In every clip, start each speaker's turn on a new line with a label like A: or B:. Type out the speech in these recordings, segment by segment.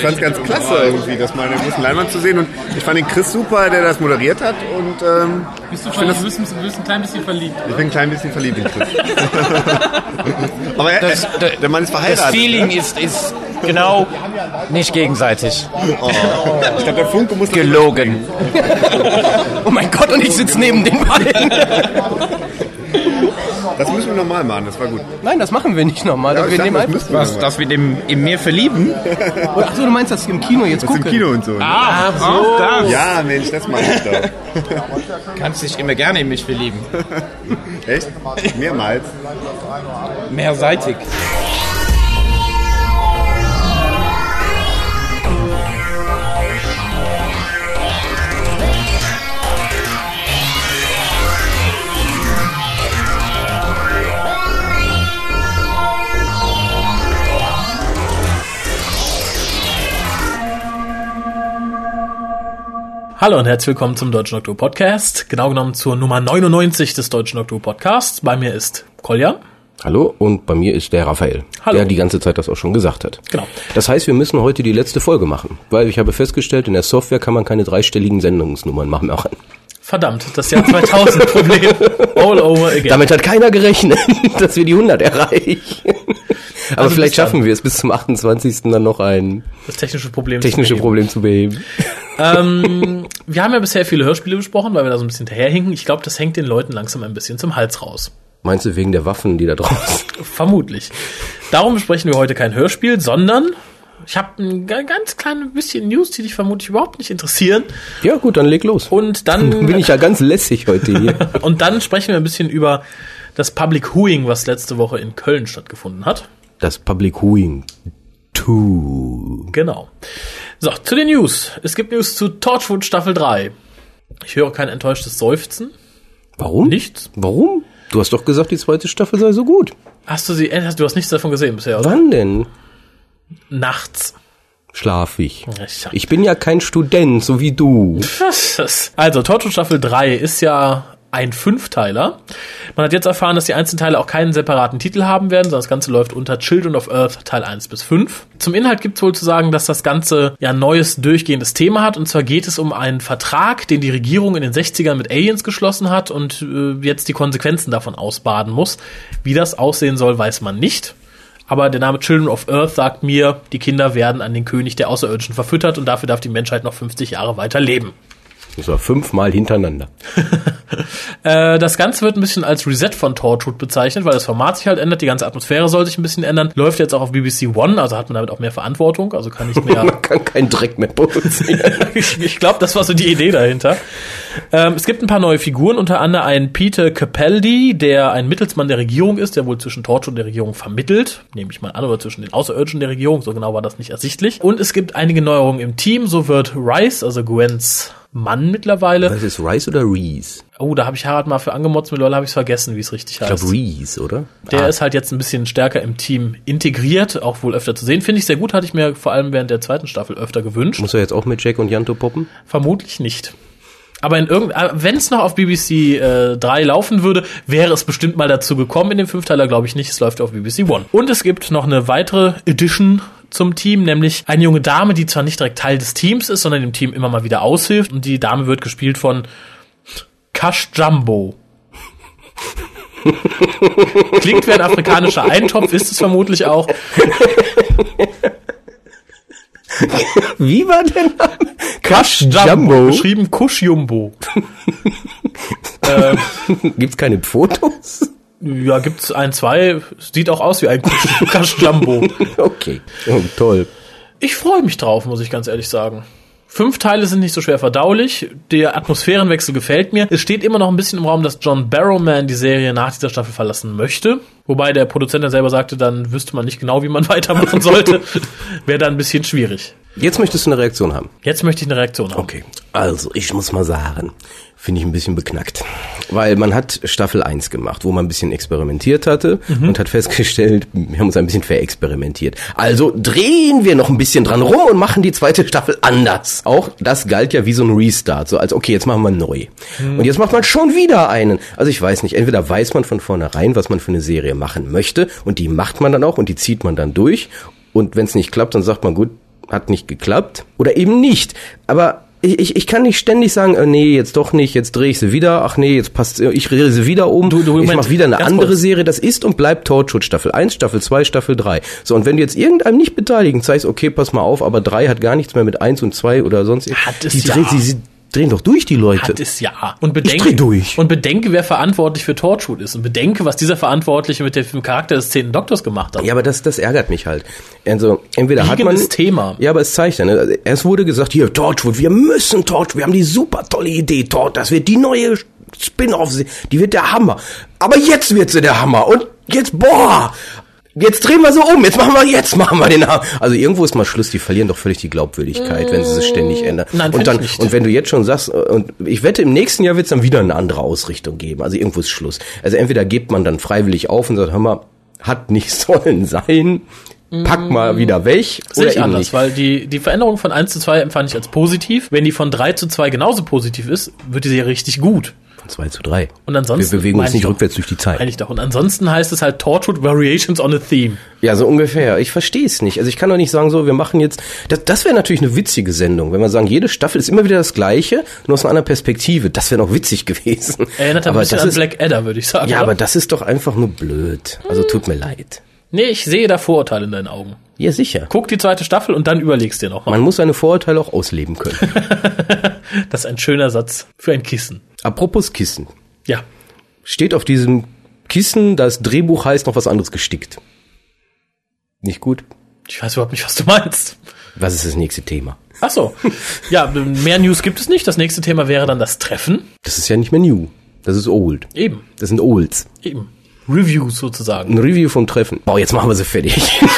A: ich fand es ganz klasse irgendwie, das mal in der großen Leinwand zu sehen. Und ich fand den Chris super, der das moderiert hat. Und ähm,
B: Bist du
A: ich
B: schon
A: find
B: du bist, du bist ein klein bisschen verliebt.
A: ich bin ein klein bisschen verliebt in Chris. Aber er,
C: Das-
A: er, der Mann ist
C: Das
A: verheiratet.
C: Feeling
A: ne?
C: ist, ist genau nicht gegenseitig.
A: Ich glaube, der Funke muss
C: Gelogen. Oh mein Gott, und ich sitze neben den beiden.
A: Das müssen wir nochmal machen, das war gut.
D: Nein, das machen wir nicht nochmal.
A: Ja,
D: wir
A: sag,
D: nehmen
A: das
D: einfach,
A: wir
C: Was,
A: nochmal.
C: das mit dem in mir verlieben?
D: Achso, du meinst, dass ich im Kino jetzt
A: Das ist
D: gucke?
A: im Kino und so. ne?
C: Ah, so. das.
A: Ja, Mensch, das meine ich doch.
C: Kannst dich immer gerne in mich verlieben.
A: Echt? Mehrmals.
C: Mehrseitig.
B: Hallo und herzlich willkommen zum Deutschen Doktor Podcast. Genau genommen zur Nummer 99 des Deutschen Doktor Podcasts. Bei mir ist Kolja.
D: Hallo, und bei mir ist der Raphael,
B: Hallo.
D: der die ganze Zeit das auch schon gesagt hat.
B: Genau.
D: Das heißt, wir müssen heute die letzte Folge machen, weil ich habe festgestellt, in der Software kann man keine dreistelligen Sendungsnummern machen.
B: Verdammt, das Jahr 2000 Problem. All over again.
D: Damit hat keiner gerechnet, dass wir die 100 erreichen. Aber
B: Also
D: vielleicht schaffen wir es bis zum 28. dann noch ein
B: das technische Problem.
D: technisches
B: zu beheben.
D: Problem zu beheben.
B: Ähm, wir haben ja bisher viele Hörspiele besprochen, weil wir da so ein bisschen hinterherhinken. Ich glaube, das hängt den Leuten langsam ein bisschen zum Hals raus.
D: Meinst du wegen der Waffen, die da draußen?
B: Vermutlich. Darum besprechen wir heute kein Hörspiel, sondern ich habe ein ga- ganz kleines bisschen News, die dich vermutlich überhaupt nicht interessieren.
D: Ja, gut, dann leg los.
B: Und
D: Dann
B: dann
D: bin ich ja ganz lässig heute hier.
B: Und dann sprechen wir ein bisschen über das Public Hooing, was letzte Woche in Köln stattgefunden hat.
D: Das Public Hooing 2.
B: Genau. So, zu den News. Es gibt News zu Torchwood Staffel 3. Ich höre kein enttäuschtes Seufzen.
D: Warum?
B: Nichts.
D: Warum? Du hast doch gesagt, die zweite Staffel sei so gut.
B: Hast du sie, äh, hast- du hast nichts davon gesehen bisher, oder?
D: Wann denn?
B: Nachts.
D: Schlaf ich.
B: Ich-
D: bin ja kein Student, so wie du.
B: Also, Torchwood Staffel 3 ist ja ein Fünfteiler. Man hat jetzt erfahren, dass die Einzelteile auch keinen separaten Titel haben werden, sondern das Ganze läuft unter Children of Earth Teil 1 bis 5. Zum Inhalt gibt es wohl zu sagen, dass das Ganze ja ein neues durchgehendes Thema hat. Und zwar geht es um einen Vertrag, den die Regierung in den 60ern mit Aliens geschlossen hat und äh, jetzt die Konsequenzen davon ausbaden muss. Wie das aussehen soll, weiß man nicht. Aber der Name Children of Earth sagt mir, die Kinder werden an den König der Außerirdischen verfüttert und dafür darf die Menschheit noch 50 Jahre weiter leben.
D: Das war fünfmal hintereinander.
B: Äh, das Ganze wird ein bisschen als Reset von Torchwood bezeichnet, weil das Format sich halt ändert, die ganze Atmosphäre soll sich ein bisschen ändern. Läuft jetzt auch auf BBC One, also hat man damit auch mehr Verantwortung, also kann nicht mehr.
D: Man kann keinen Dreck mehr produzieren.
B: ich ich glaube, das war so die Idee dahinter. Ähm, es gibt ein paar neue Figuren, unter anderem einen Peter Capaldi, der ein Mittelsmann der Regierung ist, der wohl zwischen Torchwood und der Regierung vermittelt, nehme ich mal an, oder zwischen den Außerirdischen der Regierung, so genau war das nicht ersichtlich. Und es gibt einige Neuerungen im Team, so wird Rice, also Gwens Mann mittlerweile.
D: Was ist Rice oder Reese?
B: Oh, da habe ich Harald mal für angemotzt, mittlerweile habe ich vergessen, wie es richtig
D: Ich
B: heißt.
D: glaube Reese, oder?
B: Der
D: Ah,
B: ist halt jetzt ein bisschen stärker im Team integriert, auch wohl öfter zu sehen. Finde ich sehr gut, hatte ich mir vor allem während der zweiten Staffel öfter gewünscht.
D: Muss er jetzt auch mit Jack und Janto poppen?
B: Vermutlich nicht. Aber in irgendein, wenn es noch auf BBC äh, 3 laufen würde, wäre es bestimmt mal dazu gekommen. In dem Fünfteiler glaube ich nicht. Es läuft auf BBC One. Und es gibt noch eine weitere Edition zum Team, nämlich eine junge Dame, die zwar nicht direkt Teil des Teams ist, sondern dem Team immer mal wieder aushilft. Und die Dame wird gespielt von Kash Jumbo. Klingt wie ein afrikanischer Eintopf, ist es vermutlich auch.
D: Wie war der Name? Crush
B: Jumbo. Geschrieben Kush Jumbo.
D: Gibt's keine Fotos?
B: Ja, gibt's ein, zwei. Sieht auch aus wie ein Kush Jumbo.
D: Okay. Oh, toll.
B: Ich freue mich drauf, muss ich ganz ehrlich sagen. Fünf Teile sind nicht so schwer verdaulich. Der Atmosphärenwechsel gefällt mir. Es steht immer noch ein bisschen im Raum, dass John Barrowman die Serie nach dieser Staffel verlassen möchte. Wobei der Produzent dann selber sagte, dann wüsste man nicht genau, wie man weitermachen sollte. Wäre dann ein bisschen schwierig.
D: Jetzt möchtest du eine Reaktion haben.
B: Jetzt möchte ich eine Reaktion haben.
D: Okay. Also, ich muss mal sagen, finde ich ein bisschen beknackt. Weil man hat Staffel 1 gemacht, wo man ein bisschen experimentiert hatte und hat festgestellt, wir haben uns ein bisschen verexperimentiert. Also drehen wir noch ein bisschen dran rum und machen die zweite Staffel anders. Auch das galt ja wie so ein Restart. So als, okay, jetzt machen wir neu. Und jetzt macht man schon wieder einen. Also ich weiß nicht, entweder weiß man von vornherein, was man für eine Serie machen möchte und die macht man dann auch und die zieht man dann durch. Und wenn es nicht klappt, dann sagt man, gut, hat nicht geklappt oder eben nicht. Aber ich, ich, ich kann nicht ständig sagen, äh, nee, jetzt doch nicht, jetzt drehe ich sie wieder, ach nee, jetzt passt, ich drehe sie wieder um,
B: Du- du,
D: ich mache wieder eine andere
B: kurz.
D: Serie, das ist und bleibt Torchwood Staffel 1, Staffel 2, Staffel 3. So, und wenn du jetzt irgendeinem nicht beteiligen zeigst, okay, pass mal auf, aber 3 hat gar nichts mehr mit 1 und 2 oder sonst
B: Hat es
D: die,
B: ja.
D: drehen, sie, sie drehen doch durch, die Leute.
B: Hat es ja. Und bedenke,
D: dreh durch.
B: Und bedenke, wer verantwortlich für Torchwood ist. Und bedenke, was dieser Verantwortliche mit dem Charakter des zehnten Doktors gemacht hat.
D: Ja, aber das, das ärgert mich halt. Also, entweder hat man...
B: Liegendes Thema.
D: Ja, aber es zeigt ja, ne? es wurde gesagt, hier, Torchwood, wir müssen Torchwood, wir haben die super tolle Idee, Torch, das wird die neue Spin-off, die wird der Hammer. Aber jetzt wird sie der Hammer und jetzt, boah, jetzt drehen wir so um, jetzt machen wir, jetzt machen wir den Hammer. Also irgendwo ist mal Schluss, die verlieren doch völlig die Glaubwürdigkeit, wenn sie sich ständig ändern.
B: Nein,
D: und dann, und wenn du jetzt schon sagst, äh, und ich wette, im nächsten Jahr wird es dann wieder eine andere Ausrichtung geben. Also irgendwo ist Schluss. Also entweder gibt man dann freiwillig auf und sagt, hör mal, hat nicht sollen sein, pack mal wieder weg.
B: Sehe ich anders,
D: nicht.
B: weil die, die Veränderung von 1 zu 2 empfand ich als positiv. Wenn die von 3 zu 2 genauso positiv ist, wird die Serie richtig gut.
D: Von 2 zu 3.
B: Und ansonsten
D: Wir bewegen uns nicht
B: doch.
D: rückwärts durch die Zeit.
B: Meine ich doch. Und ansonsten heißt es halt Torchwood Variations on a Theme.
D: Ja, so ungefähr. Ich verstehe es nicht. Also ich kann doch nicht sagen, so, wir machen jetzt. Das, das wäre natürlich eine witzige Sendung, wenn wir sagen, jede Staffel ist immer wieder das Gleiche, nur aus einer anderen Perspektive. Das wäre noch witzig gewesen.
B: Erinnert ein
D: aber
B: bisschen
D: das
B: an
D: ist,
B: Black Adder, würde ich sagen.
D: Ja,
B: oder?
D: aber das ist doch einfach nur blöd. Also tut mir leid.
B: Nee, ich sehe da Vorurteile in deinen Augen.
D: Ja, sicher.
B: Guck die zweite Staffel und dann überlegst dir nochmal.
D: Man muss seine Vorurteile auch ausleben können.
B: Das ist ein schöner Satz für ein Kissen.
D: Apropos Kissen.
B: Ja.
D: Steht auf diesem Kissen, das Drehbuch heißt, noch was anderes gestickt. Nicht gut?
B: Ich weiß überhaupt nicht, was du meinst.
D: Was ist das nächste Thema?
B: Ach so. Ja, mehr News gibt es nicht. Das nächste Thema wäre dann das Treffen.
D: Das ist ja nicht mehr new. Das ist old.
B: Eben.
D: Das sind Olds.
B: Eben. Reviews sozusagen.
D: Ein Review vom Treffen. Boah, jetzt machen wir sie fertig.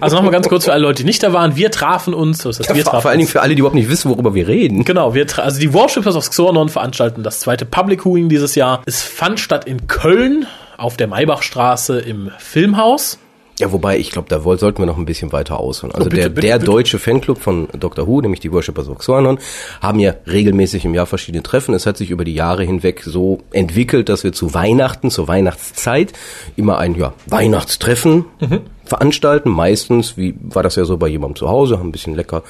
B: Also nochmal ganz kurz für alle Leute, die nicht da waren. Wir trafen uns. Was heißt, wir
D: Vor
B: trafen
D: allen Dingen für alle, die überhaupt nicht wissen, worüber wir reden.
B: Genau, wir also die Worshippers of Xornon veranstalten das zweite Public Viewing dieses Jahr. Es fand statt in Köln auf der Maybachstraße im Filmhaus.
D: Ja, wobei, ich glaube, da sollten wir noch ein bisschen weiter ausholen. Also
B: Oh, bitte,
D: der,
B: bitte,
D: der
B: bitte.
D: deutsche Fanclub von Dr. Who, nämlich die Worshippers of Xornon, haben ja regelmäßig im Jahr verschiedene Treffen. Es hat sich über die Jahre hinweg so entwickelt, dass wir zu Weihnachten, zur Weihnachtszeit, immer ein ja, Weihnachtstreffen
B: Mhm.
D: Veranstalten. Meistens, wie war das ja so bei jemandem zu Hause, haben ein bisschen lecker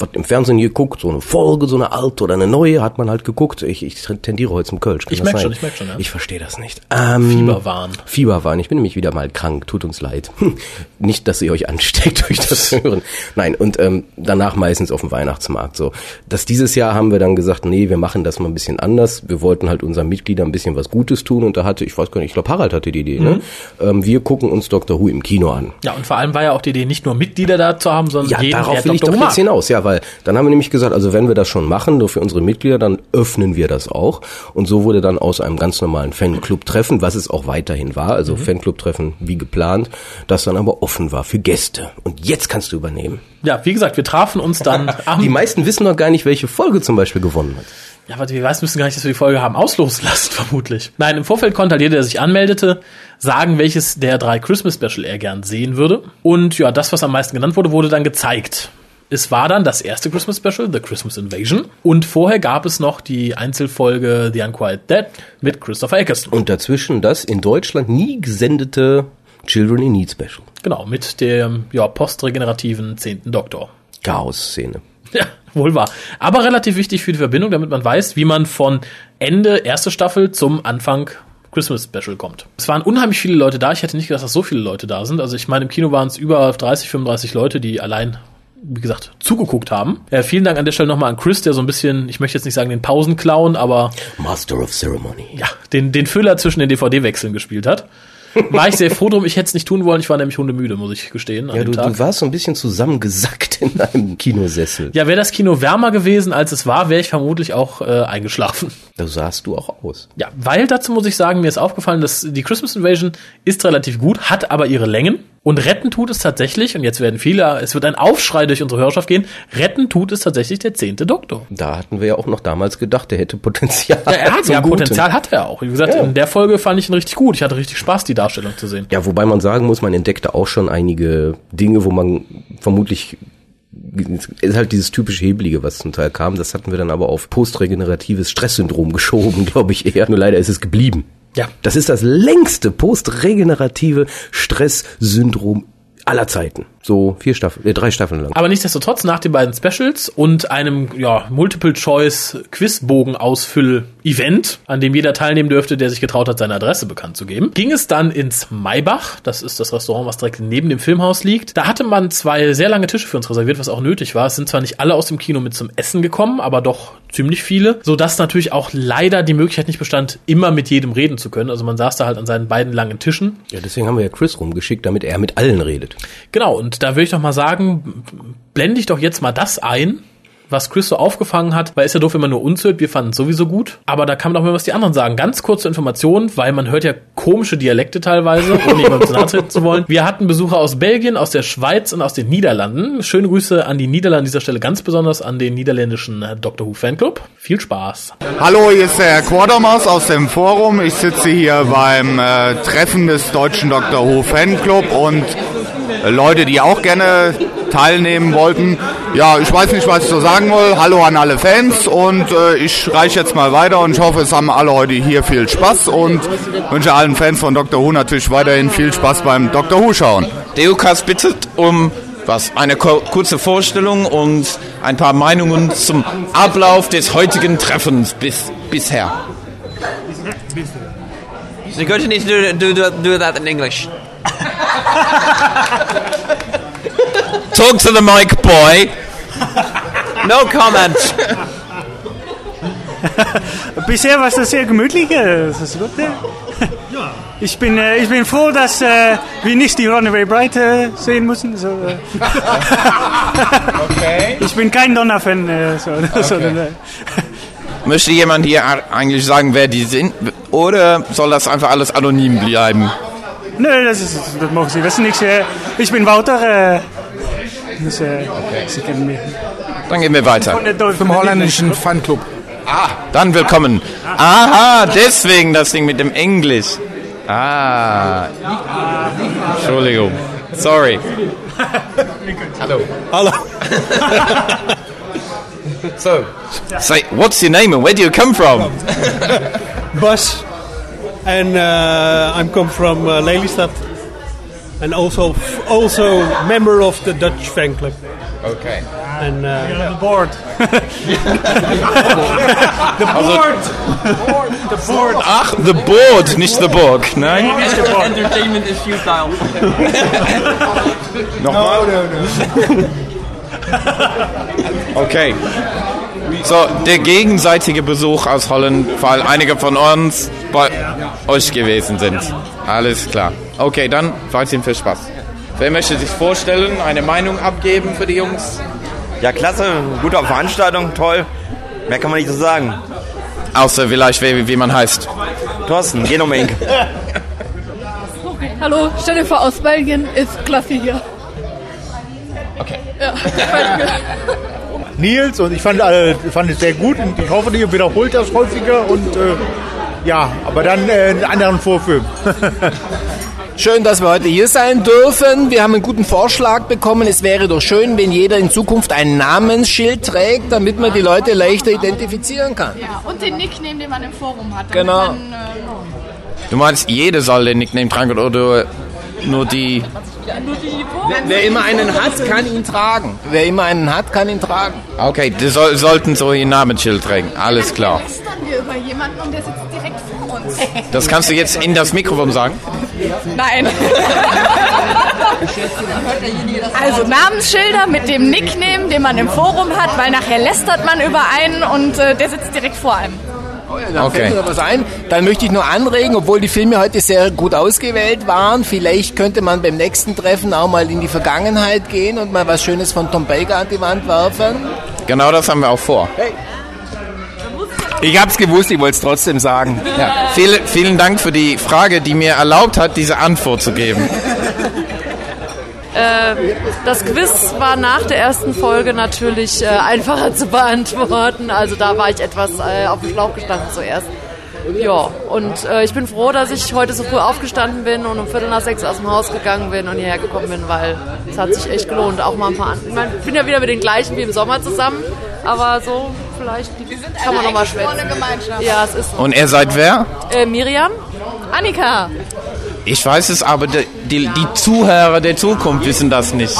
D: was im Fernsehen geguckt, so eine Folge, so eine alte oder eine neue, hat man halt geguckt. Ich, ich tendiere heute zum Kölsch. Kann
B: Ich
D: das
B: merk
D: sein?
B: schon, ich merk schon, ja.
D: Ich verstehe das nicht. Ähm,
B: Fieberwahn.
D: Fieberwahn. Ich bin nämlich wieder mal krank. Tut uns leid. Nicht, dass ihr euch ansteckt durch das Hören. Nein, und ähm, danach meistens auf dem Weihnachtsmarkt. So, das dieses Jahr haben wir dann gesagt, nee, wir machen das mal ein bisschen anders. Wir wollten halt unseren Mitgliedern ein bisschen was Gutes tun. Und da hatte, ich weiß gar nicht, ich glaube Harald hatte die Idee.
B: Mhm.
D: Ne? Ähm, wir gucken uns Dr. Who im Kino an.
B: Ja, und vor allem war ja auch die Idee, nicht nur Mitglieder da zu haben, sondern
D: Ja,
B: jeden,
D: darauf
B: der
D: will ich doch jetzt hinaus. Ja, weil dann haben wir nämlich gesagt, also wenn wir das schon machen, nur für unsere Mitglieder, dann öffnen wir das auch. Und so wurde dann aus einem ganz normalen Fanclub-Treffen, was es auch weiterhin war, also
B: Mhm.
D: Fanclub-Treffen wie geplant, das dann aber offen war für Gäste. Und jetzt kannst du übernehmen.
B: Ja, wie gesagt, wir trafen uns dann am...
D: Die meisten wissen noch gar nicht, welche Folge zum Beispiel gewonnen hat.
B: Ja, aber wir weiß, müssen gar nicht, dass wir die Folge haben auslosen lassen, vermutlich. Nein, im Vorfeld konnte halt jeder, der sich anmeldete, sagen, welches der drei Christmas Special er gern sehen würde. Und ja, das, was am meisten genannt wurde, wurde dann gezeigt. Es war dann das erste Christmas Special, The Christmas Invasion. Und vorher gab es noch die Einzelfolge The Unquiet Dead mit Christopher Eccleston.
D: Und dazwischen das in Deutschland nie gesendete Children in Need Special.
B: Genau, mit dem ja, postregenerativen zehnten Doktor.
D: Chaos-Szene.
B: Ja, wohl wahr. Aber relativ wichtig für die Verbindung, damit man weiß, wie man von Ende erste Staffel zum Anfang Christmas Special kommt. Es waren unheimlich viele Leute da. Ich hätte nicht gedacht, dass so viele Leute da sind. Also ich meine, im Kino waren es über 30, 35 Leute, die allein wie gesagt, zugeguckt haben. Äh, vielen Dank an der Stelle nochmal an Chris, der so ein bisschen, ich möchte jetzt nicht sagen den Pausenclown, aber
D: Master of Ceremony.
B: ja, den, den Füller zwischen den DVD-Wechseln gespielt hat. War ich sehr froh drum, ich hätte es nicht tun wollen, ich war nämlich hundemüde, muss ich gestehen.
D: Ja, du, du warst so ein bisschen zusammengesackt in deinem Kinosessel.
B: ja, wäre das Kino wärmer gewesen, als es war, wäre ich vermutlich auch äh, eingeschlafen.
D: Da sahst du auch aus.
B: Ja, weil dazu muss ich sagen, mir ist aufgefallen, dass die Christmas Invasion ist relativ gut, hat aber ihre Längen. Und retten tut es tatsächlich, und jetzt werden viele, es wird ein Aufschrei durch unsere Hörerschaft gehen, retten tut es tatsächlich der zehnte Doktor.
D: Da hatten wir ja auch noch damals gedacht, der hätte Potenzial.
B: Ja, er hat ja
D: Guten.
B: Potenzial hat er auch. Wie gesagt,
D: Ja.
B: in der Folge fand ich ihn richtig gut. Ich hatte richtig Spaß, die Darstellung zu sehen.
D: Ja, wobei man sagen muss, man entdeckte auch schon einige Dinge, wo man vermutlich es ist halt dieses typische Hebelige, was zum Teil kam. Das hatten wir dann aber auf postregeneratives Stresssyndrom geschoben, glaube ich eher. Nur leider ist es geblieben.
B: Ja.
D: Das ist das längste postregenerative Stresssyndrom aller Zeiten. So vier Staffeln, äh, drei Staffeln lang.
B: Aber nichtsdestotrotz, nach den beiden Specials und einem ja, Multiple-Choice-Quizbogen-Ausfüll-Event, an dem jeder teilnehmen dürfte, der sich getraut hat, seine Adresse bekannt zu geben, ging es dann ins Maybach. Das ist das Restaurant, was direkt neben dem Filmhaus liegt. Da hatte man zwei sehr lange Tische für uns reserviert, was auch nötig war. Es sind zwar nicht alle aus dem Kino mit zum Essen gekommen, aber doch ziemlich viele, sodass natürlich auch leider die Möglichkeit nicht bestand, immer mit jedem reden zu können. Also man saß da halt an seinen beiden langen Tischen.
D: Ja, deswegen haben wir ja Chris rumgeschickt, damit er mit allen redet.
B: Genau, und da würde ich doch mal sagen, blende ich doch jetzt mal das ein, was Chris so aufgefangen hat, weil ist ja doof, wenn man nur uns hört, wir fanden es sowieso gut. Aber da kann man auch mal was die anderen sagen. Ganz kurze Information, weil man hört ja komische Dialekte teilweise, ohne jemandem zu nahe zu wollen. Wir hatten Besucher aus Belgien, aus der Schweiz und aus den Niederlanden. Schöne Grüße an die Niederlande an dieser Stelle, ganz besonders an den niederländischen äh, Doctor Who Fanclub. Viel Spaß.
E: Hallo, hier ist der Herr Quadermaus aus dem Forum. Ich sitze hier beim äh, Treffen des deutschen Dr. Who Fanclub und Leute, die auch gerne teilnehmen wollten. Ja, ich weiß nicht, was ich so sagen will. Hallo an alle Fans und äh, ich reiche jetzt mal weiter und ich hoffe, es haben alle heute hier viel Spaß und wünsche allen Fans von Dr. Who natürlich weiterhin viel Spaß beim Dr. Who schauen.
F: Deukas bittet um was eine kurze Vorstellung und ein paar Meinungen zum Ablauf des heutigen Treffens bis bisher.
G: You're going to need to do, do, do that in English.
F: Talk to the mic, boy.
G: No comment.
H: Bisher war es das sehr gemütlich. äh, Das ist gut. äh. Ich bin, äh, ich bin froh, dass øh, äh, wir er nicht die Runaway Bride äh, sehen müssen. So, äh. Ich bin kein Donner-Fan. Äh, so, sondern, äh,
F: Möchte jemand hier eigentlich sagen, wer die sind? Oder soll das einfach alles anonym bleiben?
H: nö, das, ist, das machen Sie wissen. Ich, äh, ich bin Wouter. Äh, das, äh, Sie kennen mich.
F: Dann gehen wir weiter.
C: Vom holländischen Fanclub.
F: Dann willkommen. Aha, deswegen das Ding mit dem Englisch. Ah. Entschuldigung. Sorry. Hallo.
C: Hallo.
F: So, say, what's your name and where do you come from?
I: Bas, and uh, I'm come from uh, Lelystad, and also also member of the Dutch fan club.
F: Okay.
I: And uh,
H: The board. The board. the board.
F: Ach, the board, nicht the Borg. Nein?
G: Entertainment is futile.
F: Okay. So, der gegenseitige Besuch aus Holland, weil einige von uns bei euch gewesen sind. Alles klar. Okay, dann weiterhin viel Spaß. Wer möchte sich vorstellen, eine Meinung abgeben für die Jungs?
J: Ja, klasse, gute Veranstaltung, toll. Mehr kann man nicht so sagen.
F: Außer vielleicht, wie, wie man heißt.
J: Thorsten, Genomink.
K: Hallo, Jennifer aus Belgien ist klasse hier.
F: Okay.
K: Ja.
L: Nils und ich fand, äh, fand es sehr gut und ich hoffe, ihr wiederholt das häufiger und äh, ja, aber dann äh, einen anderen Vorfilm.
C: Schön, dass wir heute hier sein dürfen. Wir haben einen guten Vorschlag bekommen. Es wäre doch schön, wenn jeder in Zukunft ein Namensschild trägt, damit man die Leute leichter identifizieren kann.
K: Ja, und den Nickname, den man im Forum hat.
C: Genau.
K: Man, äh,
F: Du meinst, jeder soll den Nickname tragen oder nur die...
C: Wer immer einen hat, kann ihn tragen. Wer immer einen hat, kann ihn tragen.
F: Okay, die soll, sollten so ihr Namensschild tragen. Alles klar.
K: lästern wir über jemanden und der sitzt direkt vor uns.
F: Das kannst du jetzt in das Mikrofon sagen?
K: Nein. Also Namensschilder mit dem Nickname, den man im Forum hat, weil nachher lästert man über einen und äh, der sitzt direkt vor einem.
C: Da
F: Okay.
C: fällt mir was ein. Dann möchte ich nur anregen, obwohl die Filme heute sehr gut ausgewählt waren, vielleicht könnte man beim nächsten Treffen auch mal in die Vergangenheit gehen und mal was Schönes von Tom Baker an die Wand werfen.
F: Genau das haben wir auch vor.
C: Ich hab's gewusst, ich wollte es trotzdem sagen.
F: Ja. Vielen, vielen Dank für die Frage, die mir erlaubt hat, diese Antwort zu geben.
M: Äh, das Quiz war nach der ersten Folge natürlich äh, einfacher zu beantworten. Also da war ich etwas äh, auf dem Schlauch gestanden zuerst. Ja, und äh, ich bin froh, dass ich heute so früh aufgestanden bin und um Viertel nach sechs aus dem Haus gegangen bin und hierher gekommen bin, weil es hat sich echt gelohnt. Auch mal ein paar an- Ich bin ja wieder mit den gleichen wie im Sommer zusammen, aber so vielleicht kann man nochmal schwätzen.
K: Gemeinschaft.
M: Ja, es ist so.
F: Und ihr seid wer?
M: Äh, Miriam?
K: Annika.
F: Ich weiß es, aber die, die, die Zuhörer der Zukunft wissen das nicht.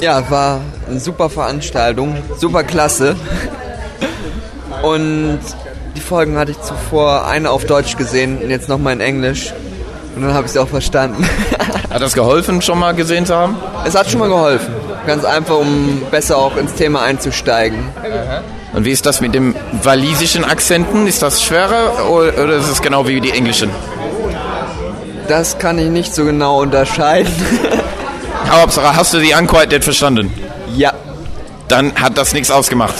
N: Ja, war eine super Veranstaltung, super klasse. Und die Folgen hatte ich zuvor eine auf Deutsch gesehen und jetzt nochmal in Englisch. Und dann habe ich sie auch verstanden.
F: Hat das geholfen, schon mal gesehen zu haben?
N: Es hat schon mal geholfen. Ganz einfach, um besser auch ins Thema einzusteigen.
F: Und wie ist das mit dem walisischen Akzenten? Ist das schwerer oder, oder ist es genau wie die englischen?
N: Das kann ich nicht so genau unterscheiden.
F: Hauptsache, hast du die Unquieted verstanden?
N: Ja.
F: Dann hat das nichts ausgemacht.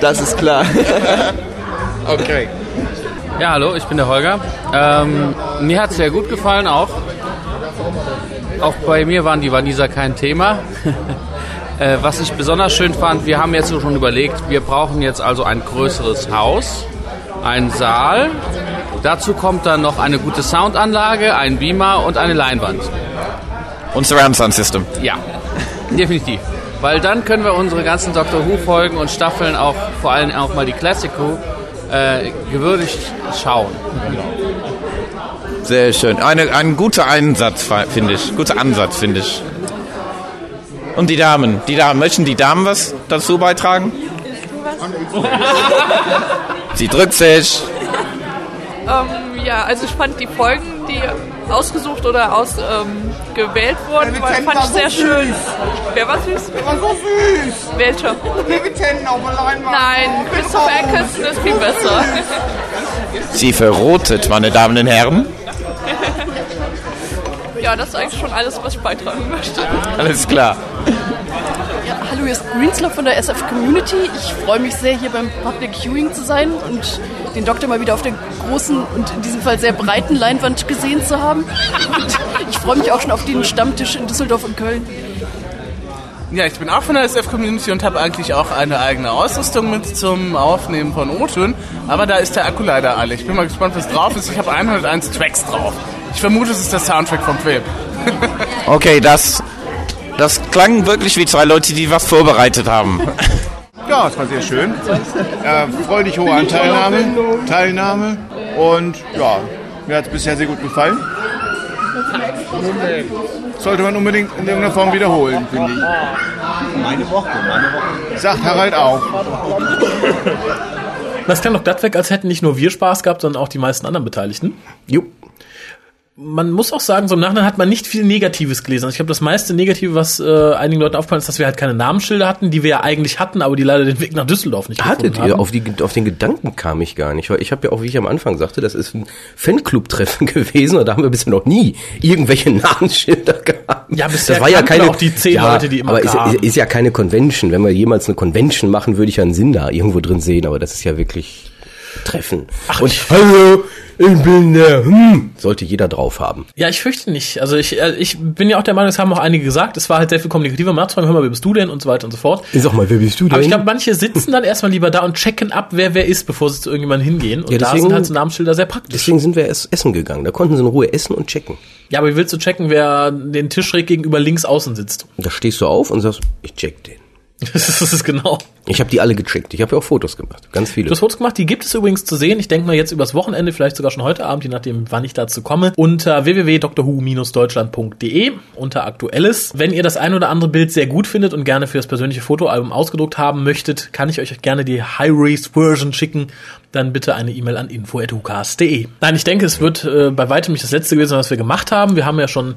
N: Das ist klar.
F: okay.
O: Ja, hallo, ich bin der Holger. Ähm, mir hat es sehr gut gefallen auch. Auch bei mir waren die Waliser kein Thema. äh, was ich besonders schön fand, wir haben jetzt schon überlegt, wir brauchen jetzt also ein größeres Haus, einen Saal. Dazu kommt dann noch eine gute Soundanlage, ein Beamer und eine Leinwand.
F: Und Surround Sound System.
O: Ja, definitiv. Weil dann können wir unsere ganzen Doctor Who-Folgen und Staffeln auch, vor allem auch mal die Classic Who, äh, gewürdigt schauen.
F: Sehr schön. Eine, ein guter Einsatz, finde ich. Guter Ansatz, finde ich. Und die Damen. Die Damen. Möchten die Damen was dazu beitragen? Sie drückt sich.
P: Ähm, ja, also ich fand die Folgen, die ausgesucht oder ausgewählt wurden, war, fand ich sehr schön. Wer war süß?
Q: Der war so süß.
P: Welcher?
Q: David Tennant auf der Leinwand.
P: Nein, Christopher Eccleston ist viel besser.
F: Sie verrotet, meine Damen und Herren.
P: Ja, das ist eigentlich schon alles, was ich beitragen möchte.
F: Alles klar.
R: Ja, hallo, hier ist Greenslaw von der SF Community. Ich freue mich sehr, hier beim Public Viewing zu sein und den Doktor mal wieder auf der großen und in diesem Fall sehr breiten Leinwand gesehen zu haben. Und ich freue mich auch schon auf den Stammtisch in Düsseldorf und Köln.
S: Ja, ich bin auch von der SF-Community und habe eigentlich auch eine eigene Ausrüstung mit zum Aufnehmen von O-Tönen. Aber da ist der Akku leider alle. Ich bin mal gespannt, was drauf ist. Ich habe 101 Tracks drauf. Ich vermute, es ist der Soundtrack vom Film.
F: Okay, das, das klang wirklich wie zwei Leute, die was vorbereitet haben.
A: Ja, es war sehr schön. Äh, freudig hohe Anteilnahme, Teilnahme und ja, mir hat es bisher sehr gut gefallen. Sollte man unbedingt in irgendeiner Form wiederholen, finde ich.
L: Meine Woche, meine Woche.
A: Sagt Harald auch.
B: Das klang doch glatt weg, als hätten nicht nur wir Spaß gehabt, sondern auch die meisten anderen Beteiligten.
D: Jo.
B: Man muss auch sagen, so im Nachhinein hat man nicht viel Negatives gelesen. Also ich glaube, das meiste Negative, was äh, einigen Leuten aufgefallen ist, dass wir halt keine Namensschilder hatten, die wir ja eigentlich hatten, aber die leider den Weg nach Düsseldorf nicht
D: Hattet
B: gefunden
D: ihr?
B: haben.
D: Auf, die, auf den Gedanken kam ich gar nicht. Weil ich habe ja auch, wie ich am Anfang sagte, das ist ein Fanclub-Treffen gewesen und da haben wir bisher noch nie irgendwelche Namensschilder gehabt.
B: Ja, bisher
D: das war ja keine
B: auch die zehn
D: ja,
B: Leute, die immer
D: aber ist,
B: kamen.
D: ist, ist ja keine Convention. Wenn wir jemals eine Convention machen, würde ich ja einen Sinn da irgendwo drin sehen, aber das ist ja wirklich Treffen.
B: Ach,
D: und
B: ich-
D: hallo, ich bin der hm, sollte jeder drauf haben.
B: Ja, ich fürchte nicht. Also ich, äh, ich bin ja auch der Meinung, es haben auch einige gesagt, es war halt sehr viel kommunikativer, mal nachzufragen, hör mal, wer bist du denn und so weiter und so fort.
D: Sag mal, wer bist du denn?
B: Aber ich glaube, manche sitzen dann erstmal lieber da und checken ab, wer wer ist, bevor sie zu irgendjemandem hingehen. Und
D: Ja,
B: da
D: deswegen-
B: sind halt so Namensschilder sehr praktisch.
D: Deswegen sind wir erst essen gegangen. Da konnten sie in Ruhe essen und checken.
B: Ja, aber wie willst du checken, wer den Tisch schräg gegenüber links außen sitzt?
D: Da stehst du auf und sagst, ich check den.
B: das ist genau.
D: Ich habe die alle gecheckt. Ich habe ja auch Fotos gemacht. Ganz viele.
B: Du hast Fotos gemacht, die gibt es übrigens zu sehen. Ich denke mal jetzt übers Wochenende, vielleicht sogar schon heute Abend, je nachdem, wann ich dazu komme, unter www.drwho-deutschland.de unter Aktuelles. Wenn ihr das ein oder andere Bild sehr gut findet und gerne für das persönliche Fotoalbum ausgedruckt haben möchtet, kann ich euch gerne die High-Res-Version schicken. Dann bitte eine E-Mail an info.hucast.de. Nein, ich denke, es wird äh, bei weitem nicht das letzte gewesen, was wir gemacht haben. Wir haben ja schon